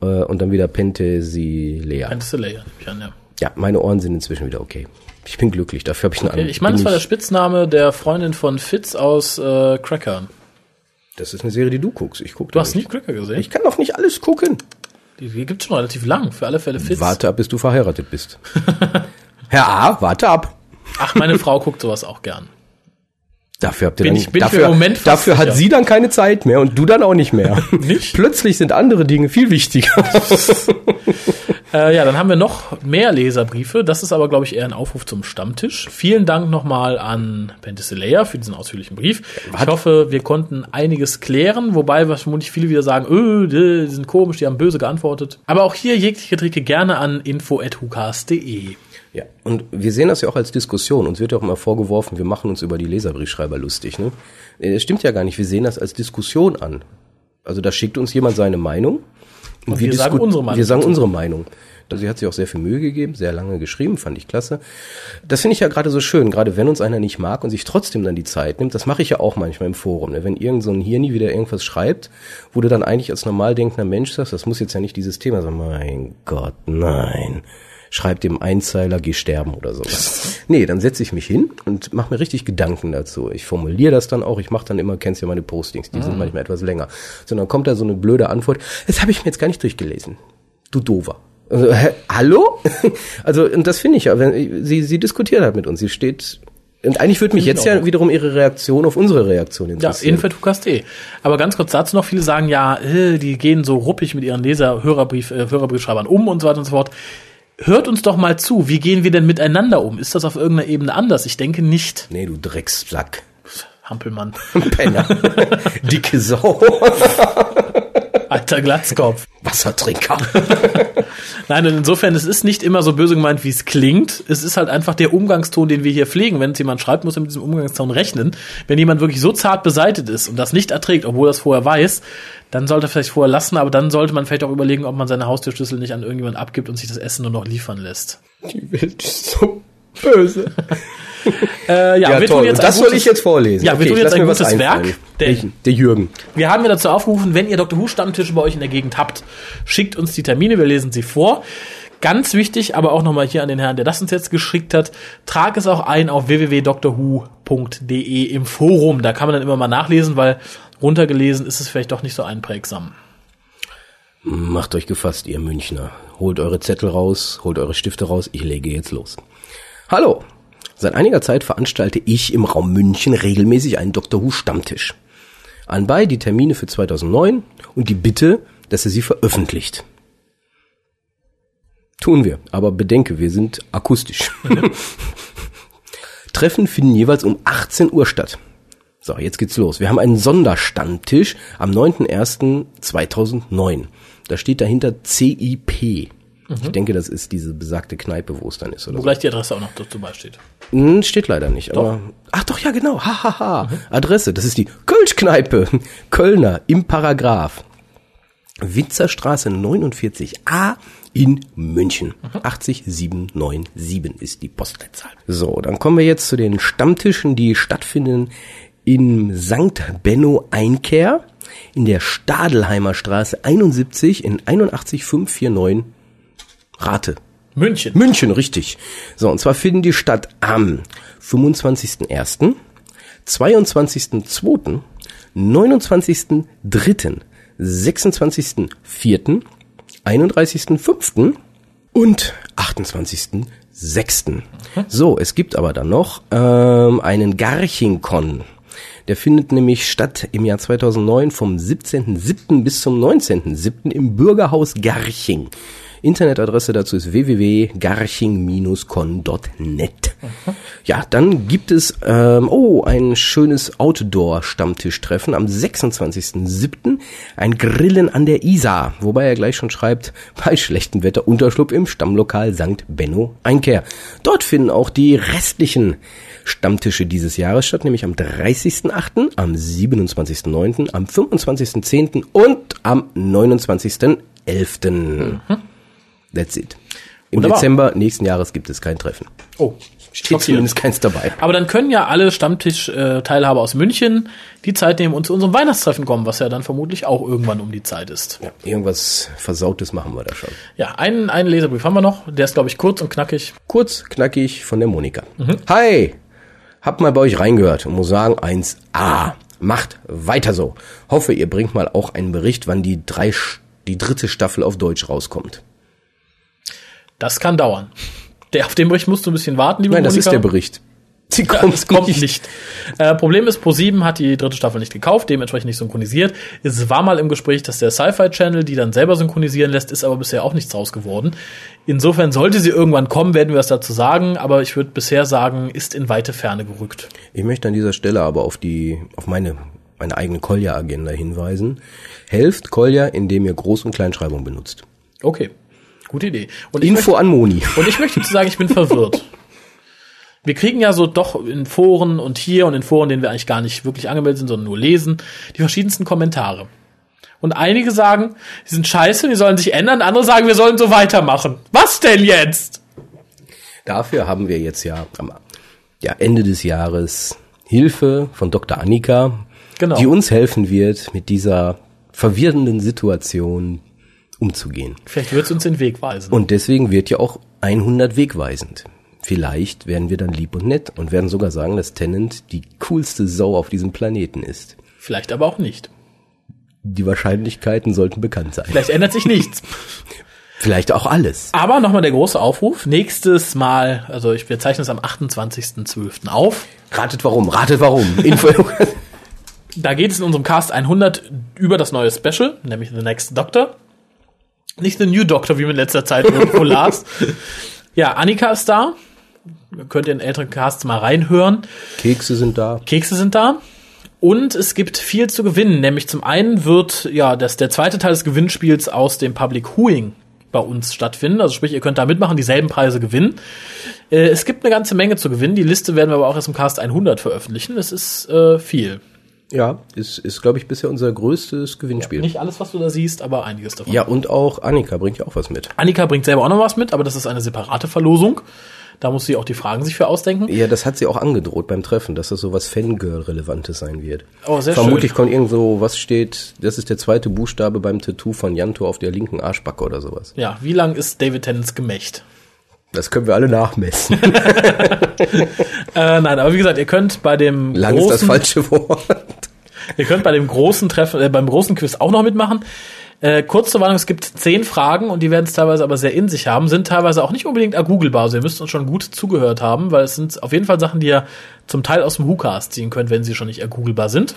D: Äh, Und dann wieder Penthesilea.
B: Penthesilea, nehme ich an, ja.
D: Ja, meine Ohren sind inzwischen wieder okay. Ich bin glücklich, dafür habe ich eine
B: Okay,
D: An-
B: ich meine, das war der Spitzname der Freundin von Fitz aus äh, Crackern.
D: Das ist eine Serie, die du guckst. Ich guck
B: Du hast nie Cracker gesehen?
D: Ich kann doch nicht alles gucken.
B: Die, die gibt's schon relativ lang, für alle Fälle Fitz.
D: Warte ab, bis du verheiratet bist. Herr A, warte ab.
B: Ach, meine Frau guckt sowas auch gern.
D: Dafür habt ihr
B: Bin
D: dann,
B: ich- bin ich
D: dafür,
B: im Moment
D: dafür hat
B: sicher.
D: sie dann keine Zeit mehr und du dann auch nicht mehr. nicht? Plötzlich sind andere Dinge viel wichtiger.
B: Äh, ja, dann haben wir noch mehr Leserbriefe. Das ist aber, glaube ich, eher ein Aufruf zum Stammtisch. Vielen Dank nochmal an Penthesilea für diesen ausführlichen Brief. Ich hoffe, wir konnten einiges klären, wobei was vermutlich viele wieder sagen, öh, die sind komisch, die haben böse geantwortet. Aber auch hier jegliche Tricke gerne an info.hukas.de.
D: Ja, und wir sehen das ja auch als Diskussion. Uns wird ja auch immer vorgeworfen, wir machen uns über die Leserbriefschreiber lustig. Ne? Äh, Das stimmt ja gar nicht. Wir sehen das als Diskussion an. Also da schickt uns jemand seine Meinung.
B: Und wir sagen
D: disku-
B: unsere Meinung
D: Wir sagen unsere Meinung. Also sie hat sich auch sehr viel Mühe gegeben, sehr lange geschrieben, fand ich klasse. Das finde ich ja gerade so schön, gerade wenn uns einer nicht mag und sich trotzdem dann die Zeit nimmt. Das mache ich ja auch manchmal im Forum. Ne? Wenn irgend so ein Hirni wieder irgendwas schreibt, wo du dann eigentlich als normal denkender Mensch sagst, das muss jetzt ja nicht dieses Thema sein. Mein Gott, nein schreib dem Einzeiler, geh sterben oder sowas. Nee, dann setze ich mich hin und mache mir richtig Gedanken dazu. Ich formuliere das dann auch, ich mache dann immer, kennst ja meine Postings, die sind
B: Mhm.
D: manchmal etwas länger. So, dann kommt da so eine blöde Antwort, das habe ich mir jetzt gar nicht durchgelesen. Du Dover. Also, hä, hallo? Also, und das finde ich ja, wenn, sie, sie diskutiert halt mit uns, sie steht, und eigentlich würde mich jetzt ja wiederum ihre Reaktion auf unsere Reaktion
B: Ja,
D: interessieren.
B: info.hukas.de. Aber ganz kurz dazu noch, viele sagen ja, äh, die gehen so ruppig mit ihren Leser, Hörerbrief, äh, Hörerbriefschreibern um und so weiter und so fort. Hört uns doch mal zu, wie gehen wir denn miteinander um? Ist das auf irgendeiner Ebene anders? Ich denke nicht.
D: Nee, du Dreckssack.
B: Hampelmann.
D: Penner. Dicke Sau.
B: Alter Glatzkopf.
D: Wassertrinker.
B: Nein, insofern, es ist nicht immer so böse gemeint, wie es klingt. Es ist halt einfach der Umgangston, den wir hier pflegen. Wenn es jemand schreibt, muss er mit diesem Umgangston rechnen. Wenn jemand wirklich so zart beseitet ist und das nicht erträgt, obwohl es vorher weiß, dann sollte er vielleicht vorher lassen, aber dann sollte man vielleicht auch überlegen, ob man seine Haustürschlüssel nicht an irgendjemand abgibt und sich das Essen nur noch liefern lässt.
D: Die Welt ist so böse.
B: Äh, ja,
D: Ja,
B: wir
D: toll.
B: jetzt
D: das soll ich jetzt vorlesen.
B: Ja, wir
D: Okay,
B: tun jetzt ein gutes. Werk. Der?
D: Der Jürgen.
B: Wir haben ja dazu aufgerufen, wenn ihr Dr. Who Stammtische bei euch in der Gegend habt, schickt uns die Termine, wir lesen sie vor. Ganz wichtig, aber auch nochmal hier an den Herrn, der das uns jetzt geschickt hat, trag es auch ein auf www.drwho.de im Forum. Da kann man dann immer mal nachlesen, weil runtergelesen ist es vielleicht doch nicht so einprägsam.
D: Macht euch gefasst, ihr Münchner. Holt eure Zettel raus, holt eure Stifte raus, ich lege jetzt los. Hallo! Seit einiger Zeit veranstalte ich im Raum München regelmäßig einen Dr. Who Stammtisch. Anbei die Termine für 2009 und die Bitte, dass er sie veröffentlicht. Tun wir, aber bedenke, wir sind akustisch. Treffen finden jeweils um 18 Uhr statt. So, jetzt geht's los. Wir haben einen Sonderstammtisch am 9.01.2009. Da steht dahinter CIP. Ich denke, das ist diese besagte Kneipe, wo es dann ist. Oder
B: Wo
D: so.
B: gleich die Adresse auch noch dazu beisteht.
D: Hm, steht leider nicht, aber. Ach doch, ja, genau. Hahaha. Ha, ha. Adresse, das ist die Kölschkneipe. Kölner im Paragraph. Winzerstraße 49a in München. 80797 ist die Postleitzahl. So, dann kommen wir jetzt zu den Stammtischen, die stattfinden in St. Benno Einkehr, in der Stadelheimer Straße 71 in 81549 Rate.
B: München.
D: München, richtig. So, und zwar finden die statt am 25.01., 22.02., 29.03., 26.04., 31.05. und 28.06. So, es gibt aber dann noch ähm, einen Garching-Con. Der findet nämlich statt im Jahr 2009 vom 17.07. bis zum 19.07. im Bürgerhaus Garching. Internetadresse dazu ist www.garching-con.net. Ja, dann gibt es ähm, oh ein schönes Outdoor-Stammtischtreffen am 26.07. Ein Grillen an der Isar, wobei er gleich schon schreibt, bei schlechtem Wetter Unterschlupf im Stammlokal St. Benno Einkehr. Dort finden auch die restlichen Stammtische dieses Jahres statt, nämlich am 30.08., am 27.09., am 25.10. und am 29.11. That's it. Im
B: Wunderbar.
D: Dezember nächsten Jahres gibt es kein Treffen.
B: Oh,
D: Steht zumindest keins dabei.
B: Aber dann können ja alle Stammtisch-Teilhaber aus München die Zeit nehmen und zu unserem Weihnachtstreffen kommen, was ja dann vermutlich auch irgendwann um die Zeit ist.
D: Ja, irgendwas Versautes machen wir da schon.
B: Ja, einen, einen Leserbrief haben wir noch. Der ist, glaube ich, kurz und knackig.
D: Kurz, knackig von der Monika. Hi! Hab mal bei euch reingehört und muss sagen, 1A. Macht weiter so. Hoffe, ihr bringt mal auch einen Bericht, wann die, drei, die dritte Staffel auf Deutsch rauskommt.
B: Das kann dauern. Der, auf den Bericht musst du ein bisschen warten, liebe
D: Nein, das
B: Monika.
D: ist der Bericht. Sie
B: Ja,
D: kommt
B: es kommt nicht. Äh, Problem ist, Pro7 hat die dritte Staffel nicht gekauft, dementsprechend nicht synchronisiert. Es war mal im Gespräch, dass der Sci-Fi Channel die dann selber synchronisieren lässt, ist aber bisher auch nichts draus geworden. Insofern sollte sie irgendwann kommen, werden wir was dazu sagen, aber ich würde bisher sagen, ist in weite Ferne gerückt.
D: Ich möchte an dieser Stelle aber auf die, auf meine, meine eigene Kolja-Agenda hinweisen. Helft Kolja, indem ihr Groß- und Kleinschreibung benutzt.
B: Okay. Gute Idee. Und
D: Info
B: möchte,
D: an Moni.
B: Und ich möchte zu sagen, ich bin verwirrt. Wir kriegen ja so doch in Foren und hier und in Foren, denen wir eigentlich gar nicht wirklich angemeldet sind, sondern nur lesen, die verschiedensten Kommentare. Und einige sagen, die sind scheiße, die sollen sich ändern, andere sagen, wir sollen so weitermachen. Was denn jetzt?
D: Dafür haben wir jetzt ja am ja, Ende des Jahres Hilfe von Dr. Annika,
B: Genau.
D: die uns helfen wird, mit dieser verwirrenden Situation umzugehen.
B: Vielleicht wird es uns den Weg weisen.
D: Und deswegen wird ja auch 100 wegweisend. Vielleicht werden wir dann lieb und nett und werden sogar sagen, dass Tennant die coolste Sau auf diesem Planeten ist.
B: Vielleicht aber auch nicht.
D: Die Wahrscheinlichkeiten sollten bekannt sein.
B: Vielleicht ändert sich nichts.
D: Vielleicht auch alles.
B: Aber nochmal der große Aufruf. Nächstes Mal, also ich, wir zeichnen es am 28.12. auf.
D: Ratet warum, ratet warum. Info.
B: Da geht es in unserem Cast 100 über das neue Special, nämlich The Next Doctor. Nicht The New Doctor, wie man in letzter Zeit irgendwo las. Ja, Annika ist da. Könnt ihr in älteren Casts mal reinhören.
D: Kekse sind da.
B: Kekse sind da. Und es gibt viel zu gewinnen, nämlich zum einen wird ja das der zweite Teil des Gewinnspiels aus dem Public Hooing bei uns stattfinden. Also sprich, ihr könnt da mitmachen, dieselben Preise gewinnen. Äh, es gibt eine ganze Menge zu gewinnen. Die Liste werden wir aber auch erst im Cast 100 veröffentlichen. Es ist äh, viel.
D: Ja, ist, ist glaube ich, bisher unser größtes Gewinnspiel.
B: Nicht alles, was du da siehst, aber einiges davon.
D: Ja, und auch Annika bringt ja auch was mit.
B: Annika bringt selber auch noch was mit, aber das ist eine separate Verlosung. Da muss sie auch die Fragen sich für ausdenken.
D: Ja, das hat sie auch angedroht beim Treffen, dass das so was Fangirl-Relevantes sein wird.
B: Oh, sehr
D: Vermutlich
B: schön.
D: kommt irgend so, was steht, das ist der zweite Buchstabe beim Tattoo von Janto auf der linken Arschbacke oder sowas.
B: Ja, wie lang ist David Tennants Gemächt?
D: Das können wir alle nachmessen.
B: Äh, nein, aber wie gesagt, ihr könnt bei dem
D: Lang ist das falsche Wort.
B: Ihr könnt bei dem großen Treffen, äh, beim großen Quiz auch noch mitmachen. Äh, kurz zur Warnung, es gibt zehn Fragen und die werden es teilweise aber sehr in sich haben, sind teilweise auch nicht unbedingt ergooglebar. Also ihr müsst uns schon gut zugehört haben, weil es sind auf jeden Fall Sachen, die ihr zum Teil aus dem WhoCast ziehen könnt, wenn sie schon nicht ergooglebar sind.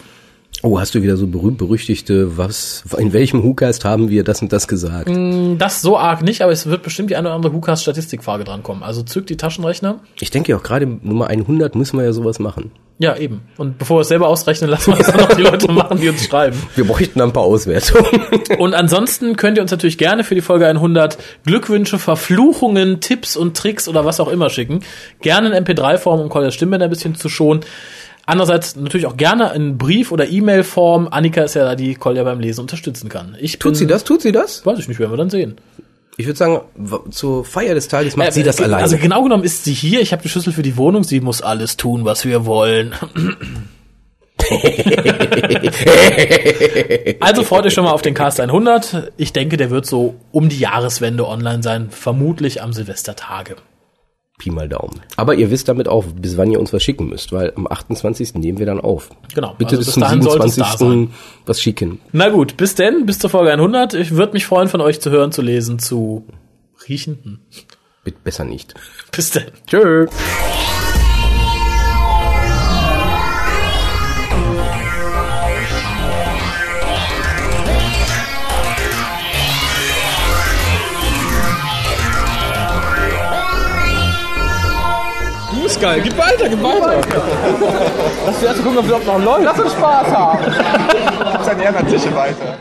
D: Oh, hast du wieder so berühmt berüchtigte, was, in welchem WhoCast haben wir das und das gesagt?
B: Mm, Das so arg nicht, aber es wird bestimmt die eine oder andere WhoCast-Statistikfrage drankommen. Also zückt die Taschenrechner.
D: Ich denke ja auch gerade Nummer 100 müssen wir ja sowas machen.
B: Ja, eben. Und bevor wir es selber ausrechnen, lassen wir es dann noch die Leute machen, die uns schreiben.
D: Wir bräuchten ein paar Auswertungen.
B: Und ansonsten könnt ihr uns natürlich gerne für die Folge 100 Glückwünsche, Verfluchungen, Tipps und Tricks oder was auch immer schicken. Gerne in MP3-Form, um Koljas Stimme ein bisschen zu schonen. Andererseits natürlich auch gerne in Brief- oder E-Mail-Form. Annika ist ja da, die Kolja beim Lesen unterstützen kann. Ich
D: Tut sie das? Tut sie das?
B: Weiß ich nicht, werden wir dann sehen.
D: Ich würde sagen, zur Feier des Tages macht
B: Äh,
D: sie das
B: äh,
D: alleine.
B: Also genau genommen ist sie hier. Ich habe die Schlüssel für die Wohnung. Sie muss alles tun, was wir wollen. also freut euch schon mal auf den Cast 100. Ich denke, der wird so um die Jahreswende online sein. Vermutlich am Silvestertage.
D: Pi mal Daumen. Aber ihr wisst damit auch, bis wann ihr uns was schicken müsst, weil am 28. nehmen wir dann auf.
B: Genau,
D: Bitte
B: also
D: bis
B: bis
D: zum
B: dahin sollte es da
D: 27. was schicken.
B: Na gut, bis denn, bis zur Folge 100. Ich würde mich freuen, von euch zu hören, zu lesen, zu riechen. Hm.
D: Bitte besser nicht.
B: Bis denn.
D: Tschö.
B: Geil. Gib weiter, gib weiter. Lass uns erst gucken, ob es überhaupt noch läuft. Lass uns Spaß haben.
E: Gibt's an Tische weiter.